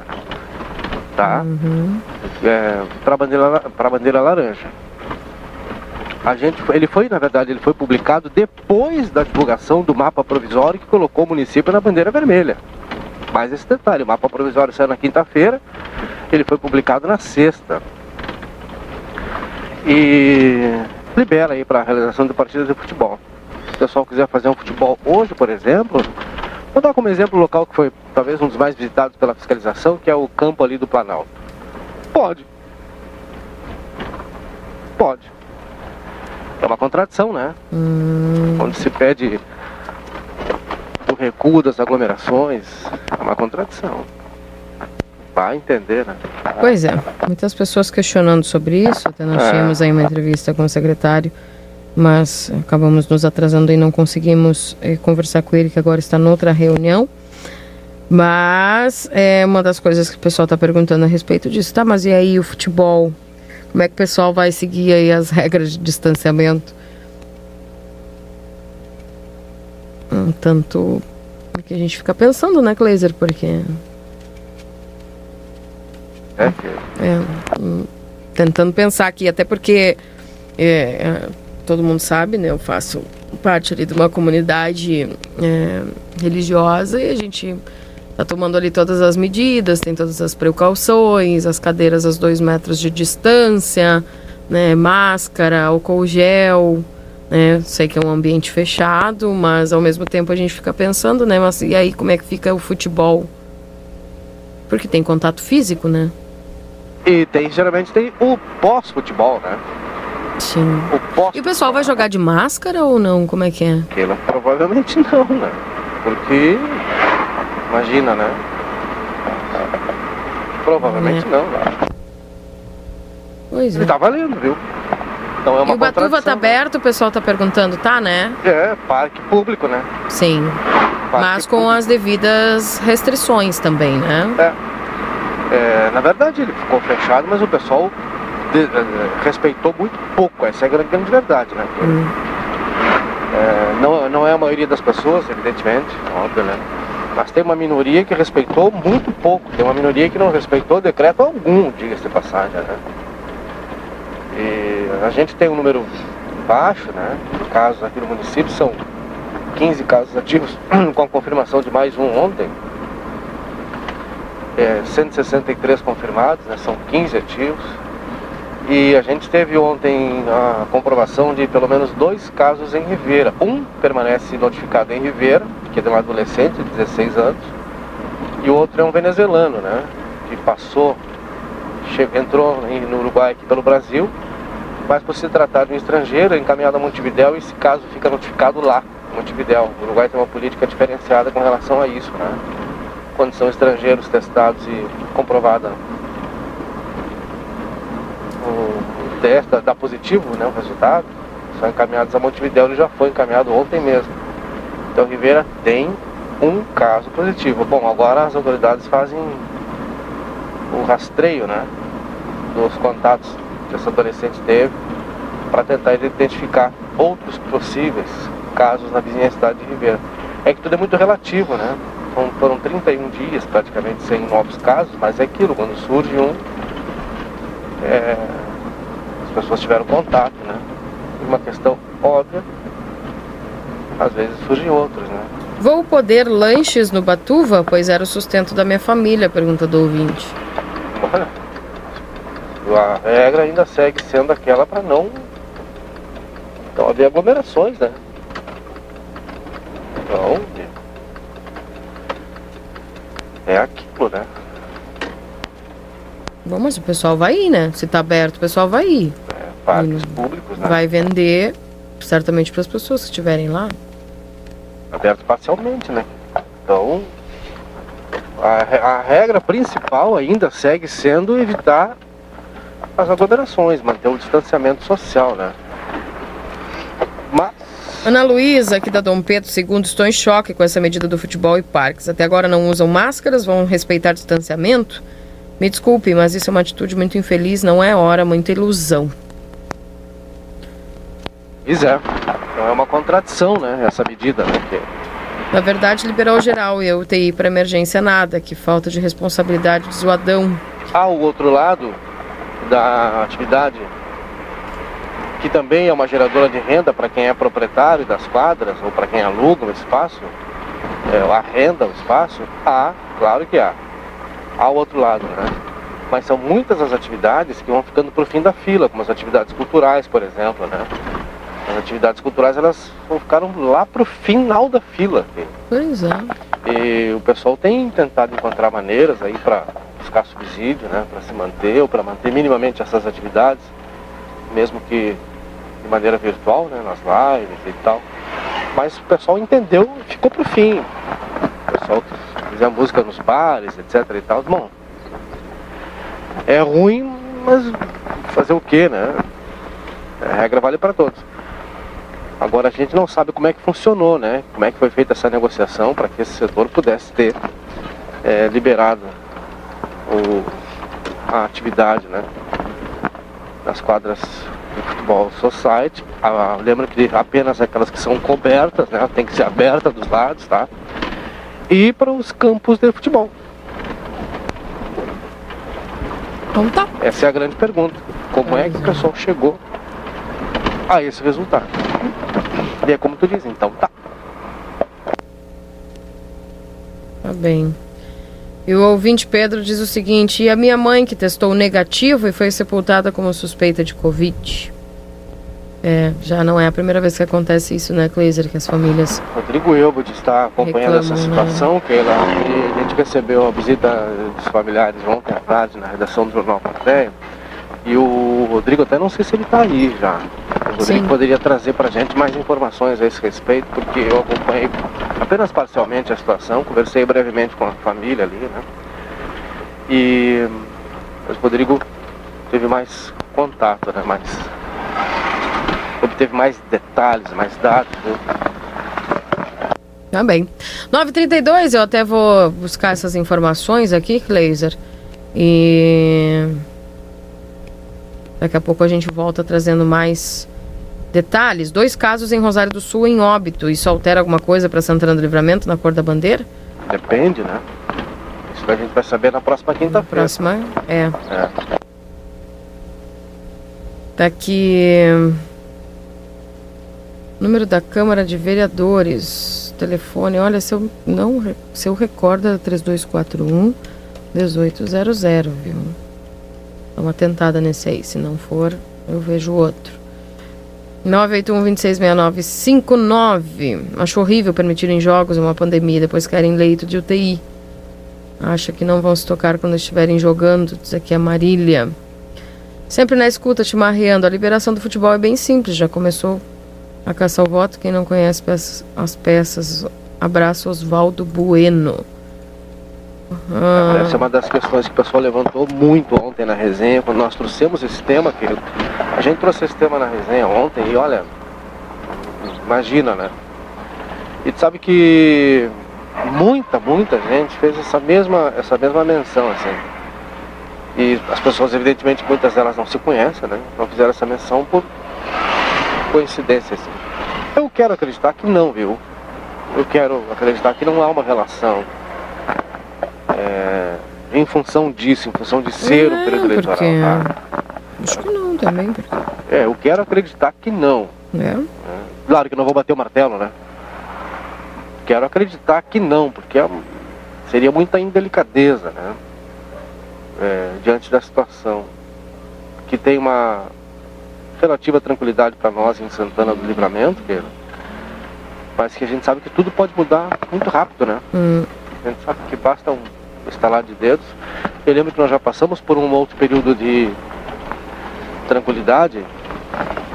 Tá? Uhum. É, para bandeira para bandeira laranja. A gente, ele foi, na verdade, ele foi publicado depois da divulgação do mapa provisório que colocou o município na bandeira vermelha. Mais esse detalhe, o mapa provisório saiu na quinta-feira, ele foi publicado na sexta. E libera aí para a realização de partidas de futebol. Pessoal quiser fazer um futebol hoje, por exemplo, vou dar como exemplo o local que foi talvez um dos mais visitados pela fiscalização, que é o campo ali do Planalto. Pode. Pode. É uma contradição, né? Hum. Quando se pede o recuo das aglomerações, é uma contradição. Vai entender, né? Pois é, muitas pessoas questionando sobre isso, até nós É. tínhamos aí uma entrevista com o secretário, mas acabamos nos atrasando e não conseguimos eh, conversar com ele, que agora está noutra reunião. Mas é uma das coisas que o pessoal está perguntando a respeito disso, tá? Mas e aí o futebol? Como é que o pessoal vai seguir aí as regras de distanciamento? Um tanto que a gente fica pensando, né, Kleiser? Porque É, é, hum, tentando pensar aqui, até porque é, todo mundo sabe, né? Eu faço parte ali de uma comunidade é, religiosa e a gente tá tomando ali todas as medidas, tem todas as precauções, as cadeiras a dois metros de distância, né? Máscara, álcool gel. Né? Sei que é um ambiente fechado, mas ao mesmo tempo a gente fica pensando, né? Mas e aí como é que fica o futebol? Porque tem contato físico, né? E tem, geralmente tem o pós-futebol, né? E o pessoal vai jogar de máscara ou não? Como é que é? Provavelmente não, né? Porque, imagina, né? Provavelmente É. não, né? Pois é. Ele tá valendo, viu? Então é uma e o Batuva tá contradição, aberto, o pessoal tá perguntando, tá, né? É, parque público, né? Sim. Parque Mas com as devidas restrições também, né? É. É, na verdade ele ficou fechado, mas o pessoal de- eh, respeitou muito pouco, essa é a grande, grande verdade, né? Hum. É, não, não é a maioria das pessoas, evidentemente, óbvio, né? Mas tem uma minoria que respeitou muito pouco, tem uma minoria que não respeitou decreto algum, diga-se de passagem, né? E a gente tem um número baixo, né? De casos aqui no município, são 15 casos ativos, com a confirmação de mais um ontem. É, 163 confirmados, né? São 15 ativos. E a gente teve ontem a comprovação de pelo menos dois casos em Ribeira. Um permanece notificado em Ribeira, que é de um adolescente de 16 anos, e o outro é um venezuelano, né? Que passou, entrou no Uruguai aqui pelo Brasil, mas por se tratar de um estrangeiro, é encaminhado a Montevidéu esse caso fica notificado lá, Montevidéu. O Uruguai tem uma política diferenciada com relação a isso, né? Quando são estrangeiros testados e comprovada o teste dá- positivo, né, o resultado, são encaminhados a Montevidéu, ele já foi encaminhado ontem mesmo. Então Ribeira tem um caso positivo. Bom, agora as autoridades fazem o rastreio, né, dos contatos que esse adolescente teve para tentar identificar outros possíveis casos na vizinha cidade de Ribeira. É que tudo é muito relativo, né? Foram, foram 31 dias praticamente sem novos casos, mas é aquilo, quando surge um, é, as pessoas tiveram contato, né? Uma questão óbvia, às vezes surgem outros, né? Vou poder lanches no Batuva? Pois era o sustento da minha família, pergunta do ouvinte. Olha, a regra ainda segue sendo aquela para não, não haver aglomerações, né? Então, é aquilo, né? Bom, mas o pessoal vai ir, né? Se tá aberto, o pessoal vai ir. É, parques públicos, né? Vai vender, certamente, para as pessoas que estiverem lá. Aberto parcialmente, né? Então, a, a regra principal ainda segue sendo evitar as aglomerações, manter o distanciamento social, né? Mas Ana Luísa, aqui da Dom Pedro II, estou em choque com essa medida do futebol e parques. Até agora não usam máscaras, vão respeitar distanciamento? Me desculpe, mas isso é uma atitude muito infeliz, não é hora, muita ilusão. Pois é. Então é uma contradição, né? Essa medida, né? Que Na verdade, liberou geral e a UTI para emergência nada. Que falta de responsabilidade de zoadão. há o outro lado da atividade, que também é uma geradora de renda para quem é proprietário das quadras ou para quem aluga o espaço, é, arrenda o espaço, há, claro que há. Há o outro lado, né? Mas são muitas as atividades que vão ficando para o fim da fila, como as atividades culturais, por exemplo, né? As atividades culturais, elas ficaram lá para o final da fila. Pois é. E o pessoal tem tentado encontrar maneiras aí para buscar subsídio, né, para se manter ou para manter minimamente essas atividades, mesmo que de maneira virtual, né, nas lives e tal. Mas o pessoal entendeu e ficou pro fim. O pessoal que fizer música nos bares, etc e tal. Bom, é ruim, mas fazer o quê, né? A regra vale para todos. Agora a gente não sabe como é que funcionou, né? Como é que foi feita essa negociação para que esse setor pudesse ter é, liberado o, a atividade, né? Das quadras de futebol society. Ah, lembra que apenas aquelas que são cobertas, né? Tem que ser aberta dos lados, tá? E para os campos de futebol. Então tá. Essa é a grande pergunta. Como é que o pessoal chegou a esse resultado? E é como tu diz, então tá. Tá bem. E o ouvinte Pedro diz o seguinte: e a minha mãe que testou negativo e foi sepultada como suspeita de Covid? É, já não é a primeira vez que acontece isso, né, Kleiser? Que as famílias. Rodrigo Elbud está acompanhando essa Reclamam, né? situação, Keila. E a gente recebeu a visita dos familiares ontem à tarde na redação do Jornal Plateia. E o Rodrigo, até não sei se ele está aí já. O Rodrigo Sim. poderia trazer para a gente mais informações a esse respeito, porque eu acompanhei apenas parcialmente a situação, conversei brevemente com a família ali, né? E mas o Rodrigo teve mais contato, né? Mais, obteve mais detalhes, mais dados. Né? Tá bem. 9h32, eu até vou buscar essas informações aqui, Kleiser. E. Daqui a pouco a gente volta trazendo mais detalhes. Dois casos em Rosário do Sul em óbito. Isso altera alguma coisa para Santana do Livramento na cor da bandeira? Depende, né? Isso a gente vai saber na próxima quinta-feira. Próxima? É. É. Tá aqui. Número da Câmara de Vereadores. Telefone, olha, se eu não se eu recorda 3241 1800, viu? Dá uma tentada nesse aí, se não for, eu vejo outro. 981 266959. Acho horrível permitirem jogos uma pandemia, depois querem leito de UTI. Acha que não vão se tocar quando estiverem jogando, diz aqui a Marília. Sempre na escuta, te marreando. A liberação do futebol é bem simples, já começou a caçar o voto. Quem não conhece peças- as peças, abraço Oswaldo Bueno. Ah, Essa é uma das questões que o pessoal levantou muito ontem na resenha, quando nós trouxemos esse tema, querido. A gente trouxe esse tema na resenha ontem e olha, imagina, né? E tu sabe que muita, muita gente fez essa mesma, essa mesma menção, assim. E as pessoas, evidentemente, muitas delas não se conhecem, né? Não fizeram essa menção por coincidência, assim. Eu quero acreditar que não, viu? Eu quero acreditar que não há uma relação é, em função disso, em função de ser um período eleitoral. porque- tá? acho que não também. Porque... É, eu quero acreditar que não. É. Claro que não vou bater o martelo, né? Quero acreditar que não, porque é seria muita indelicadeza, né? É, diante da situação. Que tem uma relativa tranquilidade para nós em Santana do Livramento, que, mas que a gente sabe que tudo pode mudar muito rápido, né? Hum, A gente sabe que basta um estalar de dedos. Eu lembro que nós já passamos por um outro período de tranquilidade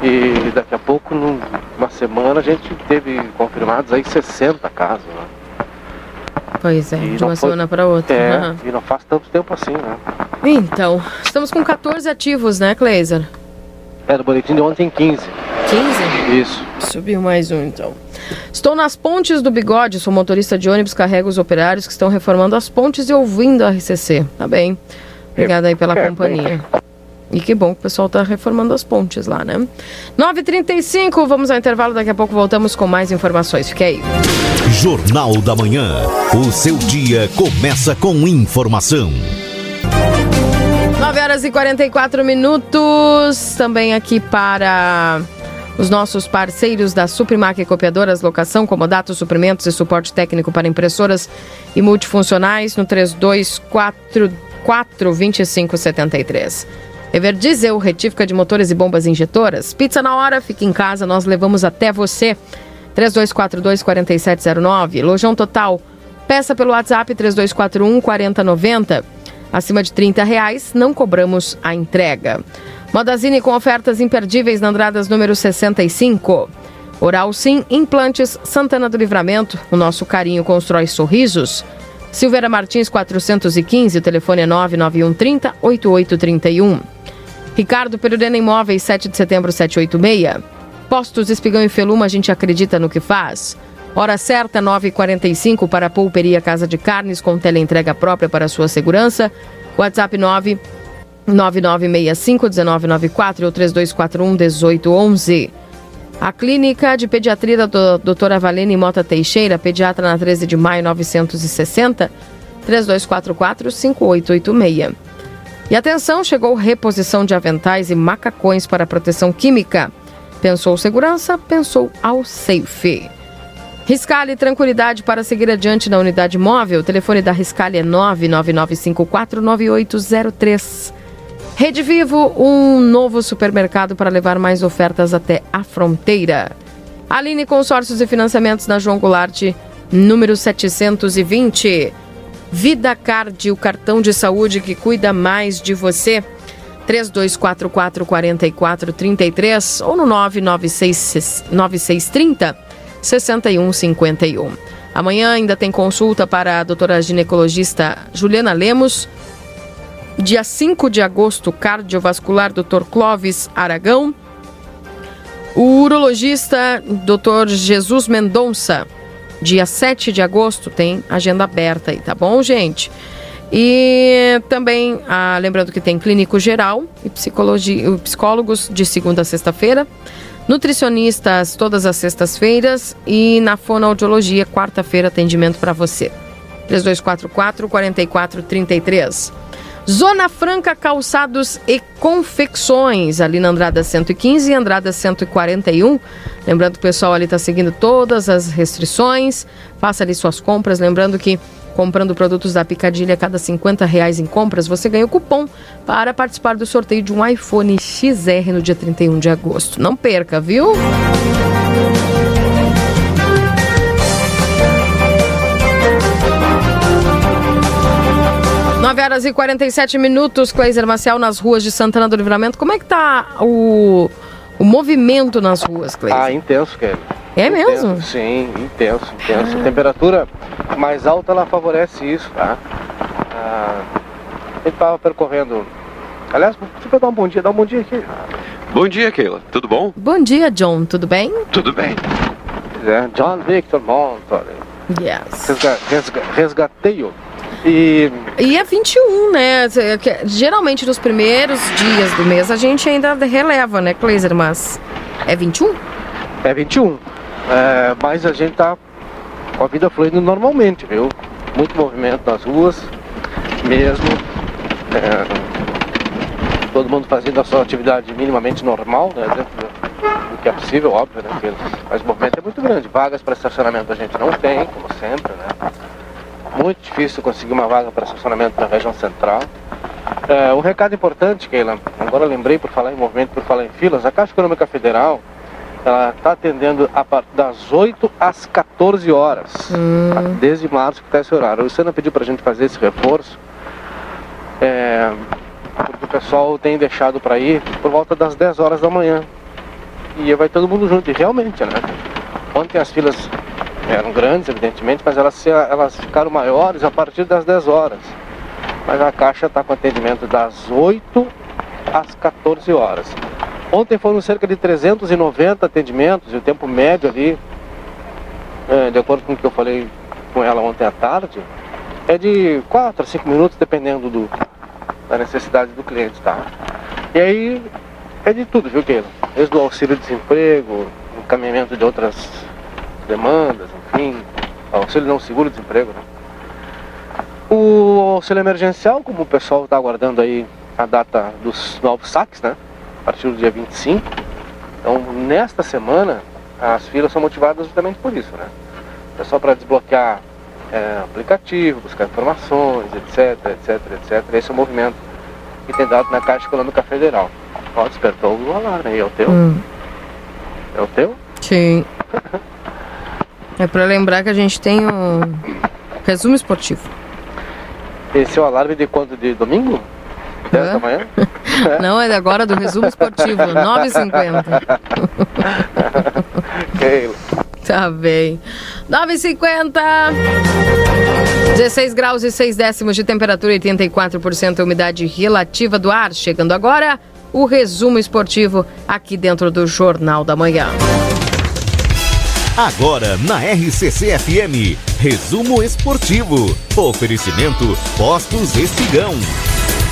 e daqui a pouco, numa semana, a gente teve confirmados aí 60 casos. Né? Pois é, E de uma semana para outra. É, Aham. e não faz tanto tempo assim, né? Então, estamos com 14 ativos, né, Cleiser? Era o boletim de ontem 15. 15? Isso. Subiu mais um, então. Estou nas pontes do bigode, sou motorista de ônibus, carrego os operários que estão reformando as pontes e ouvindo a RCC. Tá bem. Obrigada aí pela É, companhia. E que bom que o pessoal está reformando as pontes lá, né? 9h35, vamos ao intervalo, daqui a pouco voltamos com mais informações. Fique aí. Jornal da Manhã. O seu dia começa com informação. 9 horas e 44 minutos. Também aqui para os nossos parceiros da Suprimac Copiadoras, locação, comodato, suprimentos e suporte técnico para impressoras e multifuncionais no 3244 2573. Everdiesel, retífica de motores e bombas injetoras. Pizza na hora, fica em casa, nós levamos até você. 3242 4709. Lojão Total. Peça pelo WhatsApp 3241 4090. Acima de 30 reais, não cobramos a entrega. Modazine com ofertas imperdíveis na Andradas número 65. Oral Sim, Implantes, Santana do Livramento. O nosso carinho constrói sorrisos. Silveira Martins 415, o telefone é 99130 8831. Ricardo Perurena Imóveis, 7 de setembro 786. Postos Espigão e Feluma, a gente acredita no que faz. Hora certa, 9h45 para a Pulperia Casa de Carnes com teleentrega própria para sua segurança. WhatsApp 9 9965-1994 ou 3241-1811. A Clínica de Pediatria da do- doutora Valene Mota Teixeira, pediatra na 13 de maio 960, 3244-5886. E atenção, chegou reposição de aventais e macacões para proteção química. Pensou segurança? Pensou ao Safe. Riscale tranquilidade para seguir adiante na unidade móvel. O telefone da Riscale é 999549803. Rede Vivo, um novo supermercado para levar mais ofertas até a fronteira. Aline Consórcios e Financiamentos na João Goulart, número 720. Vida Card, o cartão de saúde que cuida mais de você. 3244 4433 ou no 996 9630 6151. Amanhã ainda tem consulta para a doutora ginecologista Juliana Lemos. Dia 5 de agosto, cardiovascular Dr. Clóvis Aragão. O urologista Dr. Jesus Mendonça. Dia 7 de agosto tem agenda aberta aí, tá bom, gente? E também, ah, lembrando que tem clínico geral e psicólogos de segunda a sexta-feira, nutricionistas todas as sextas-feiras e na fonoaudiologia, quarta-feira, atendimento para você. 3244 4433. Zona Franca Calçados e Confecções, ali na Andrada 115 e Andrada 141. Lembrando que o pessoal ali está seguindo todas as restrições. Faça ali suas compras. Lembrando que comprando produtos da Picadilha a cada 50 reais em compras, você ganha o cupom para participar do sorteio de um iPhone XR no dia 31 de agosto. Não perca, viu? 9 horas e 47 minutos, Cleiser Marcial, nas ruas de Santana do Livramento. Como é que tá o, o movimento nas ruas, Cleiser? Ah, intenso, Kelly. É Intenso, mesmo? Sim, intenso, intenso. A temperatura mais alta, ela favorece isso, tá? Ah, a gente tava percorrendo... Aliás, deixa eu dar um bom dia, dar um bom dia aqui. Bom dia, Keila. Tudo bom? Bom dia, John. Tudo bem? Tudo bem. É, John Victor Montori. Yes. Resga, resga, resgateio. E E é 21, né? Geralmente nos primeiros dias do mês a gente ainda releva, né, Cleiser? Mas é 21? é 21. É, mas a gente tá com a vida fluindo normalmente, viu? Muito movimento nas ruas, mesmo. É, todo mundo fazendo a sua atividade minimamente normal, né? Dentro do, que é possível, óbvio, né? Porque, mas o movimento é muito grande. Vagas para estacionamento a gente não tem, como sempre, né? Muito difícil conseguir uma vaga para estacionamento na região central. É, um recado importante, Keila, agora lembrei por falar em movimento, por falar em filas, a Caixa Econômica Federal ela está atendendo a partir das 8 às 14 horas, tá? desde março que está esse horário. O Luciana pediu para a gente fazer esse reforço, É, porque o pessoal tem deixado para ir por volta das 10 horas da manhã. E vai todo mundo junto, e realmente, né? Ontem as filas eram grandes, evidentemente, mas elas, elas ficaram maiores a partir das 10 horas. Mas a Caixa está com atendimento das 8 às 14 horas. Ontem foram cerca de 390 atendimentos, e o tempo médio ali, é, de acordo com o que eu falei com ela ontem à tarde, é de 4 a 5 minutos, dependendo do, da necessidade do cliente, tá? E aí é de tudo, viu, Keila? Desde o auxílio-desemprego, encaminhamento de outras demandas, enfim, auxílio não seguro-desemprego, né? O auxílio emergencial, como o pessoal está aguardando aí a data dos novos saques, né? A partir do dia 25. Então, nesta semana, as filas são motivadas justamente por isso, né? É só para desbloquear é, aplicativo, buscar informações, etc, etc, etc. Esse é o movimento que tem dado na Caixa Econômica Federal. Ó, despertou o alarme aí, é o teu? Hum. É o teu? Sim. É pra lembrar que a gente tem um resumo esportivo. Esse é o alarme de quando? De domingo? 10 da manhã? Não, é agora do resumo esportivo, 9h50. Keila. Tá bem. 9h50. 16 graus e 6 décimos de temperatura, 84% umidade relativa do ar. Chegando agora, o resumo esportivo aqui dentro do Jornal da Manhã. Agora na RCC FM, resumo esportivo. Oferecimento Postos Espigão.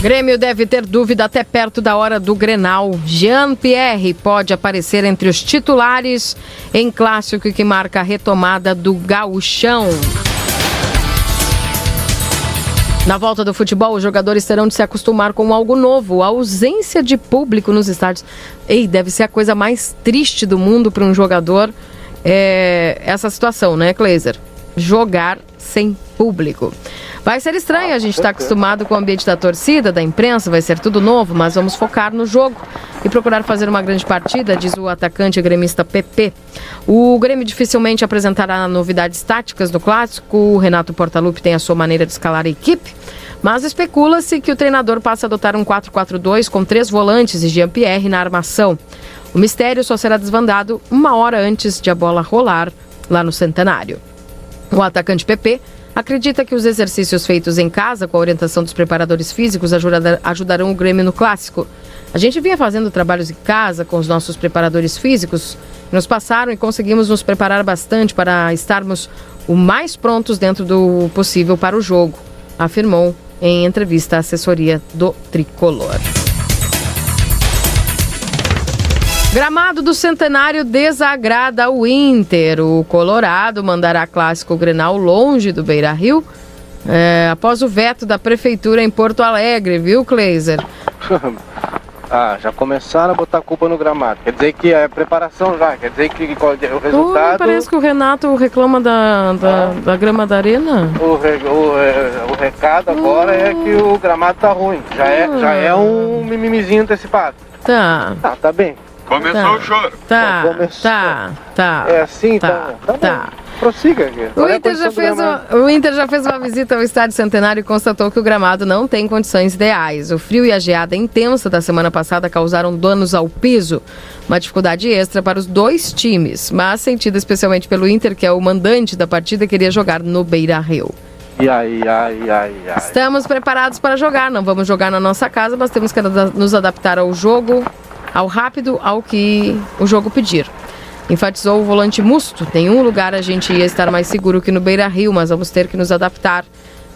Grêmio deve ter dúvida até perto da hora do Grenal. Jean-Pierre pode aparecer entre os titulares em clássico que marca a retomada do gauchão. Na volta do futebol, os jogadores terão de se acostumar com algo novo, a ausência de público nos estádios. Ei, deve ser a coisa mais triste do mundo para um jogador é, essa situação, né, Kleiser? Jogar sem público. Vai ser estranho, a gente está acostumado com o ambiente da torcida, da imprensa, vai ser tudo novo, mas vamos focar no jogo e procurar fazer uma grande partida, diz o atacante gremista PP. O Grêmio dificilmente apresentará novidades táticas no clássico, o Renato Portaluppi tem a sua maneira de escalar a equipe, mas especula-se que o treinador passe a adotar um 4-4-2 com três volantes e Jean-Pierre na armação. O mistério só será desvendado uma hora antes de a bola rolar lá no Centenário. O atacante PP acredita que os exercícios feitos em casa com a orientação dos preparadores físicos ajuda- ajudarão o Grêmio no clássico. A gente vinha fazendo trabalhos em casa com os nossos preparadores físicos, nos passaram e conseguimos nos preparar bastante para estarmos o mais prontos dentro do possível para o jogo, afirmou em entrevista à assessoria do Tricolor. Gramado do Centenário desagrada o Inter. O Colorado mandará clássico Grenal longe do Beira Rio. é, após o veto da prefeitura em Porto Alegre, viu, Kleiser? ah, já começaram a botar a culpa no gramado. Quer dizer que é preparação já, quer dizer que qual- o resultado. parece que o Renato reclama da, da, da grama da arena. O, re- o, é, o recado agora é que o gramado tá ruim. Já é, já é um mimimizinho antecipado. Tá. Ah, tá bem. Começou Tá. o choro. Tá, Começou. tá, tá. É assim, tá, tá. tá. Prossiga aqui. O Inter, já fez uma, o Inter já fez uma visita ao Estádio Centenário e constatou que o gramado não tem condições ideais. O frio e a geada intensa da semana passada causaram danos ao piso, uma dificuldade extra para os dois times, mas sentida especialmente pelo Inter, que é o mandante da partida, queria jogar no Beira Rio. E aí, ai, ai, ai. Estamos preparados para jogar, não vamos jogar na nossa casa, mas temos que nos adaptar ao jogo, ao rápido, ao que o jogo pedir. Enfatizou o volante Musto. Nenhum lugar a gente ia estar mais seguro que no Beira Rio, mas vamos ter que nos adaptar.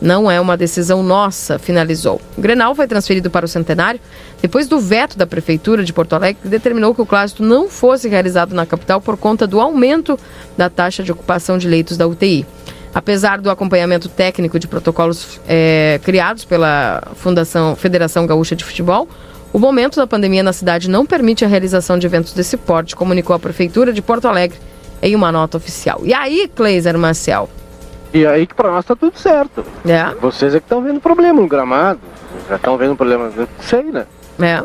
Não é uma decisão nossa, finalizou. O Grenal foi transferido para o Centenário depois do veto da Prefeitura de Porto Alegre, que determinou que o clássico não fosse realizado na capital por conta do aumento da taxa de ocupação de leitos da UTI. Apesar do acompanhamento técnico de protocolos eh, criados pela Fundação Federação Gaúcha de Futebol, o momento da pandemia na cidade não permite a realização de eventos desse porte, comunicou a Prefeitura de Porto Alegre em uma nota oficial. E aí, Cleiser Marcel? E aí que pra nós tá tudo certo. É. Vocês é que estão vendo problema no gramado. Já estão vendo problema, não sei, né? É.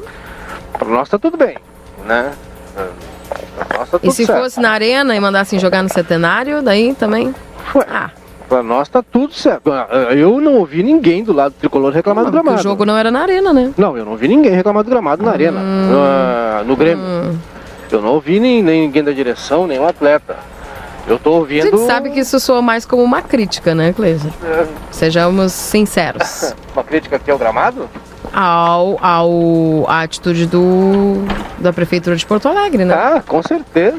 Pra nós tá tudo bem, né? Pra nós tá E tudo se certo. fosse na arena e mandassem jogar no centenário, daí também. Ah, Pra nós tá tudo certo. Eu não ouvi ninguém do lado do tricolor reclamar do porque gramado. o jogo não era na arena, né? Não, eu não vi ninguém reclamar do gramado na arena. Ah, no Grêmio. Eu não ouvi nem, nem ninguém da direção, nem o atleta. Eu tô A ouvindo. gente sabe que isso soa mais como uma crítica, né, Cleiser? É, Sejamos sinceros. Uma crítica aqui ao gramado? Ao, ao, à atitude do, da Prefeitura de Porto Alegre, né? Ah, com certeza.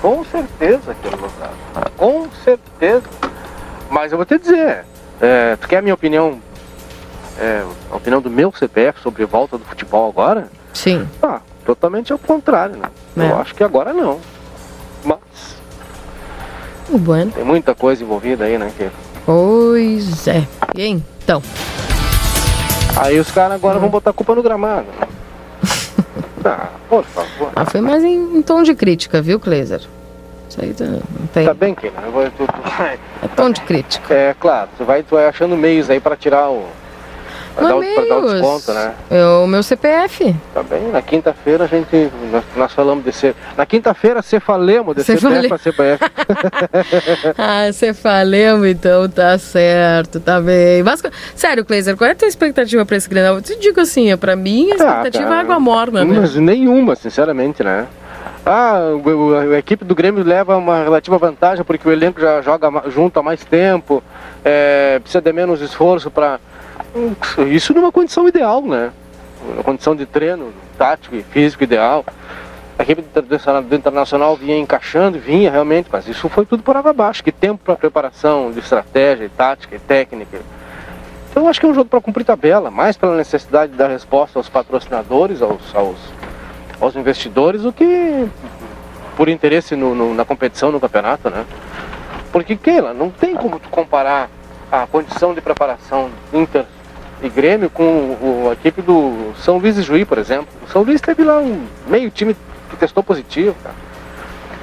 Com certeza, aquele lugar. Com certeza. Mas eu vou te dizer, é, tu quer a minha opinião, é, a opinião do meu CPF sobre volta do futebol agora? Sim. Ah, totalmente ao contrário, né? Eu É. acho que agora não. Mas Bueno. tem muita coisa envolvida aí, né? Que... Pois é. E então? Aí os caras agora vão botar a culpa no gramado. ah, por favor. Ah, foi mais em, em tom de crítica, viu, Cleiser? Isso aí tá, não tem. Tá bem, Keila. Eu vou, tu, tu vai- É tom de crítica. É, claro, tu vai, tu vai achando meios aí pra tirar o. Pra, dar, o- pra dar o desconto, né? É o meu CPF. Tá bem, na quinta-feira a gente. Nós, nós falamos de ser. Na quinta-feira você falemos de CPF pra CPF. ah, você falemos, então tá certo, tá bem. Mas, sério, Cleiser, qual é a tua expectativa pra esse Grenal? Eu te digo assim, é, pra mim a expectativa cara, é água morna, né? Mas nenhuma, sinceramente, né? Ah, a equipe do Grêmio leva uma relativa vantagem porque o elenco já joga junto há mais tempo, é, precisa de menos esforço para. Isso numa condição ideal, né? Uma condição de treino tático e físico ideal. A equipe do Interna- do Internacional vinha encaixando, vinha realmente, mas isso foi tudo por água abaixo. Que tempo para preparação de estratégia, tática e técnica. Então acho que é um jogo para cumprir tabela, mais pela necessidade de dar resposta aos patrocinadores, aos, aos, aos investidores, do que por interesse no- no- na competição, no campeonato, né? Porque, Keila, não tem como comparar a condição de preparação Inter e Grêmio com o- a equipe do São Luís e Juí, por exemplo. O São Luís teve lá um meio time que testou positivo, cara.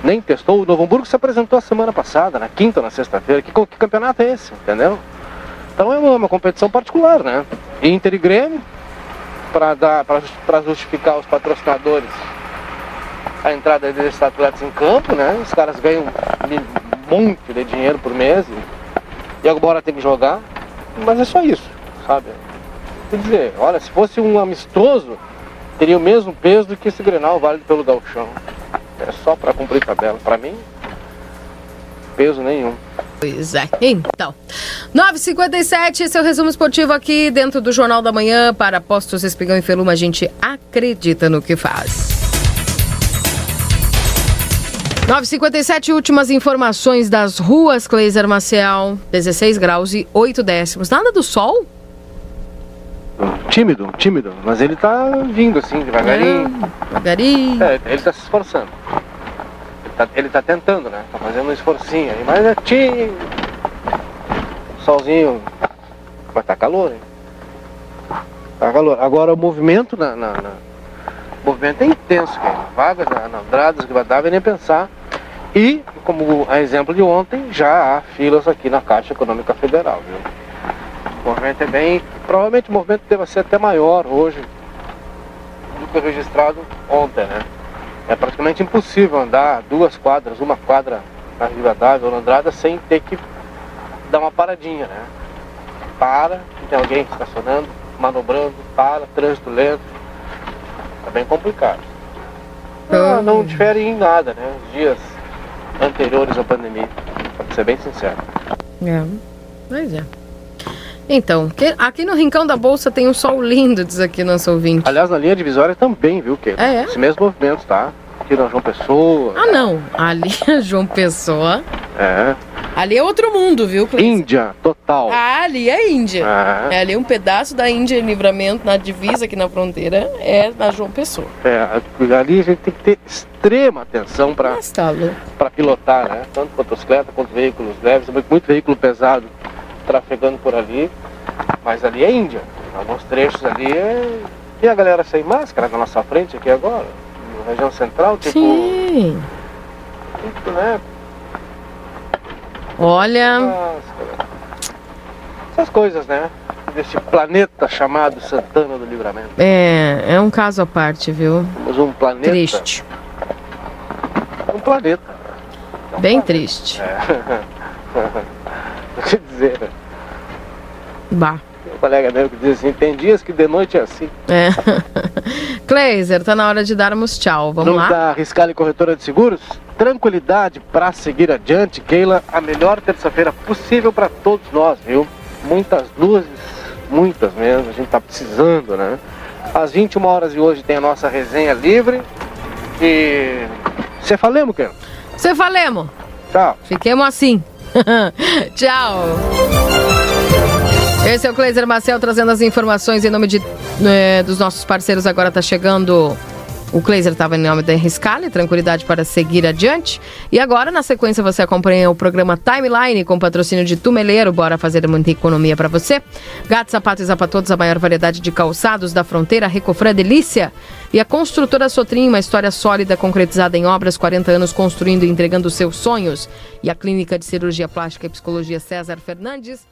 Nem testou. O Novo Hamburgo se apresentou a semana passada, na quinta ou na sexta-feira. Que, que campeonato é esse, entendeu? Então é uma, uma competição particular, né? Inter e Grêmio, para dar para justificar os patrocinadores a entrada desses atletas em campo, né? Os caras ganham monte de dinheiro por mês e, e agora tem que jogar. Mas é só isso, sabe? Quer dizer, olha, se fosse um amistoso, teria o mesmo peso do que esse Grenal válido pelo Gauchão. É só para cumprir tabela. Para mim, peso nenhum. Pois é. Então, 9h57, esse é o resumo esportivo aqui dentro do Jornal da Manhã para Postos Espigão e Feluma. A gente acredita no que faz. 9h57, últimas informações das ruas, Cleiser Maciel. 16 graus e 8 décimos. Nada do sol? Tímido, tímido, mas ele tá vindo assim, devagarinho. Devagarinho. É, ele tá se esforçando. Tá, ele tá tentando, né? Tá fazendo um esforcinho aí, mas é tímido. Solzinho. Mas tá calor, hein? Tá calor. Agora o movimento na. na- na- O movimento é intenso, cara. Vagas na, na Andradas, Rivadavia, nem pensar. E, como a exemplo de ontem, já há filas aqui na Caixa Econômica Federal, viu? O movimento é bem. Provavelmente o movimento deve ser até maior hoje do que registrado ontem, né? É praticamente impossível andar duas quadras, uma quadra na Rivadavia ou na Andrada sem ter que dar uma paradinha, né? Para, tem alguém estacionando, manobrando, para, trânsito lento. É bem complicado. Não, não difere em nada, né? Os dias anteriores à pandemia, pra ser bem sincero. É. Pois é. Então, aqui no Rincão da Bolsa tem um sol lindo, diz aqui nosso ouvinte. Aliás, na linha divisória também, viu, que É, é? Esse mesmo movimento, tá? Aqui na João Pessoa. Ah, não. Ali é João Pessoa. É. Ali é outro mundo, viu, Cleiton? Índia, total. Ah, ali é Índia. É. É ali um pedaço da Índia em livramento, na divisa aqui na fronteira, é na João Pessoa. É, ali a gente tem que ter extrema atenção para tá para pilotar, né? Tanto motocicleta quanto veículos leves, muito veículo pesado trafegando por ali. Mas ali é Índia. Alguns trechos ali é. E a galera sem máscara na nossa frente aqui agora, na região central, tipo. Sim. tipo, né? Olha. Essas coisas, né? Desse planeta chamado Santana do Livramento. É, é um caso à parte, viu? Temos um planeta. Triste. Um planeta. Bem triste. É. Te dizer. Bah. Tem um colega meu que diz assim, tem dias que de noite é assim. É. Kleiser, tá na hora de darmos tchau. Vamos Nome lá? da Riscale Corretora de Seguros, tranquilidade para seguir adiante, Keila, a melhor terça-feira possível para todos nós, viu? Muitas luzes, muitas mesmo, a gente tá precisando, né? Às 21 horas de hoje tem a nossa resenha livre e... Você falemos, Keila? Você falemos. Tchau. Fiquemos assim. Tchau. Esse é o Cleiser Marcel trazendo as informações em nome de, eh, dos nossos parceiros. Agora tá chegando. O Kleiser estava em nome da Riscale, tranquilidade para seguir adiante. E agora, na sequência, você acompanha o programa Timeline com patrocínio de Tumeleiro. Bora fazer muita economia para você. Gato, sapato e zapatotos, a maior variedade de calçados da fronteira. Recofran Delícia. E a construtora Sotrim, uma história sólida concretizada em obras, 40 anos construindo e entregando seus sonhos. E a clínica de cirurgia plástica e psicologia César Fernandes.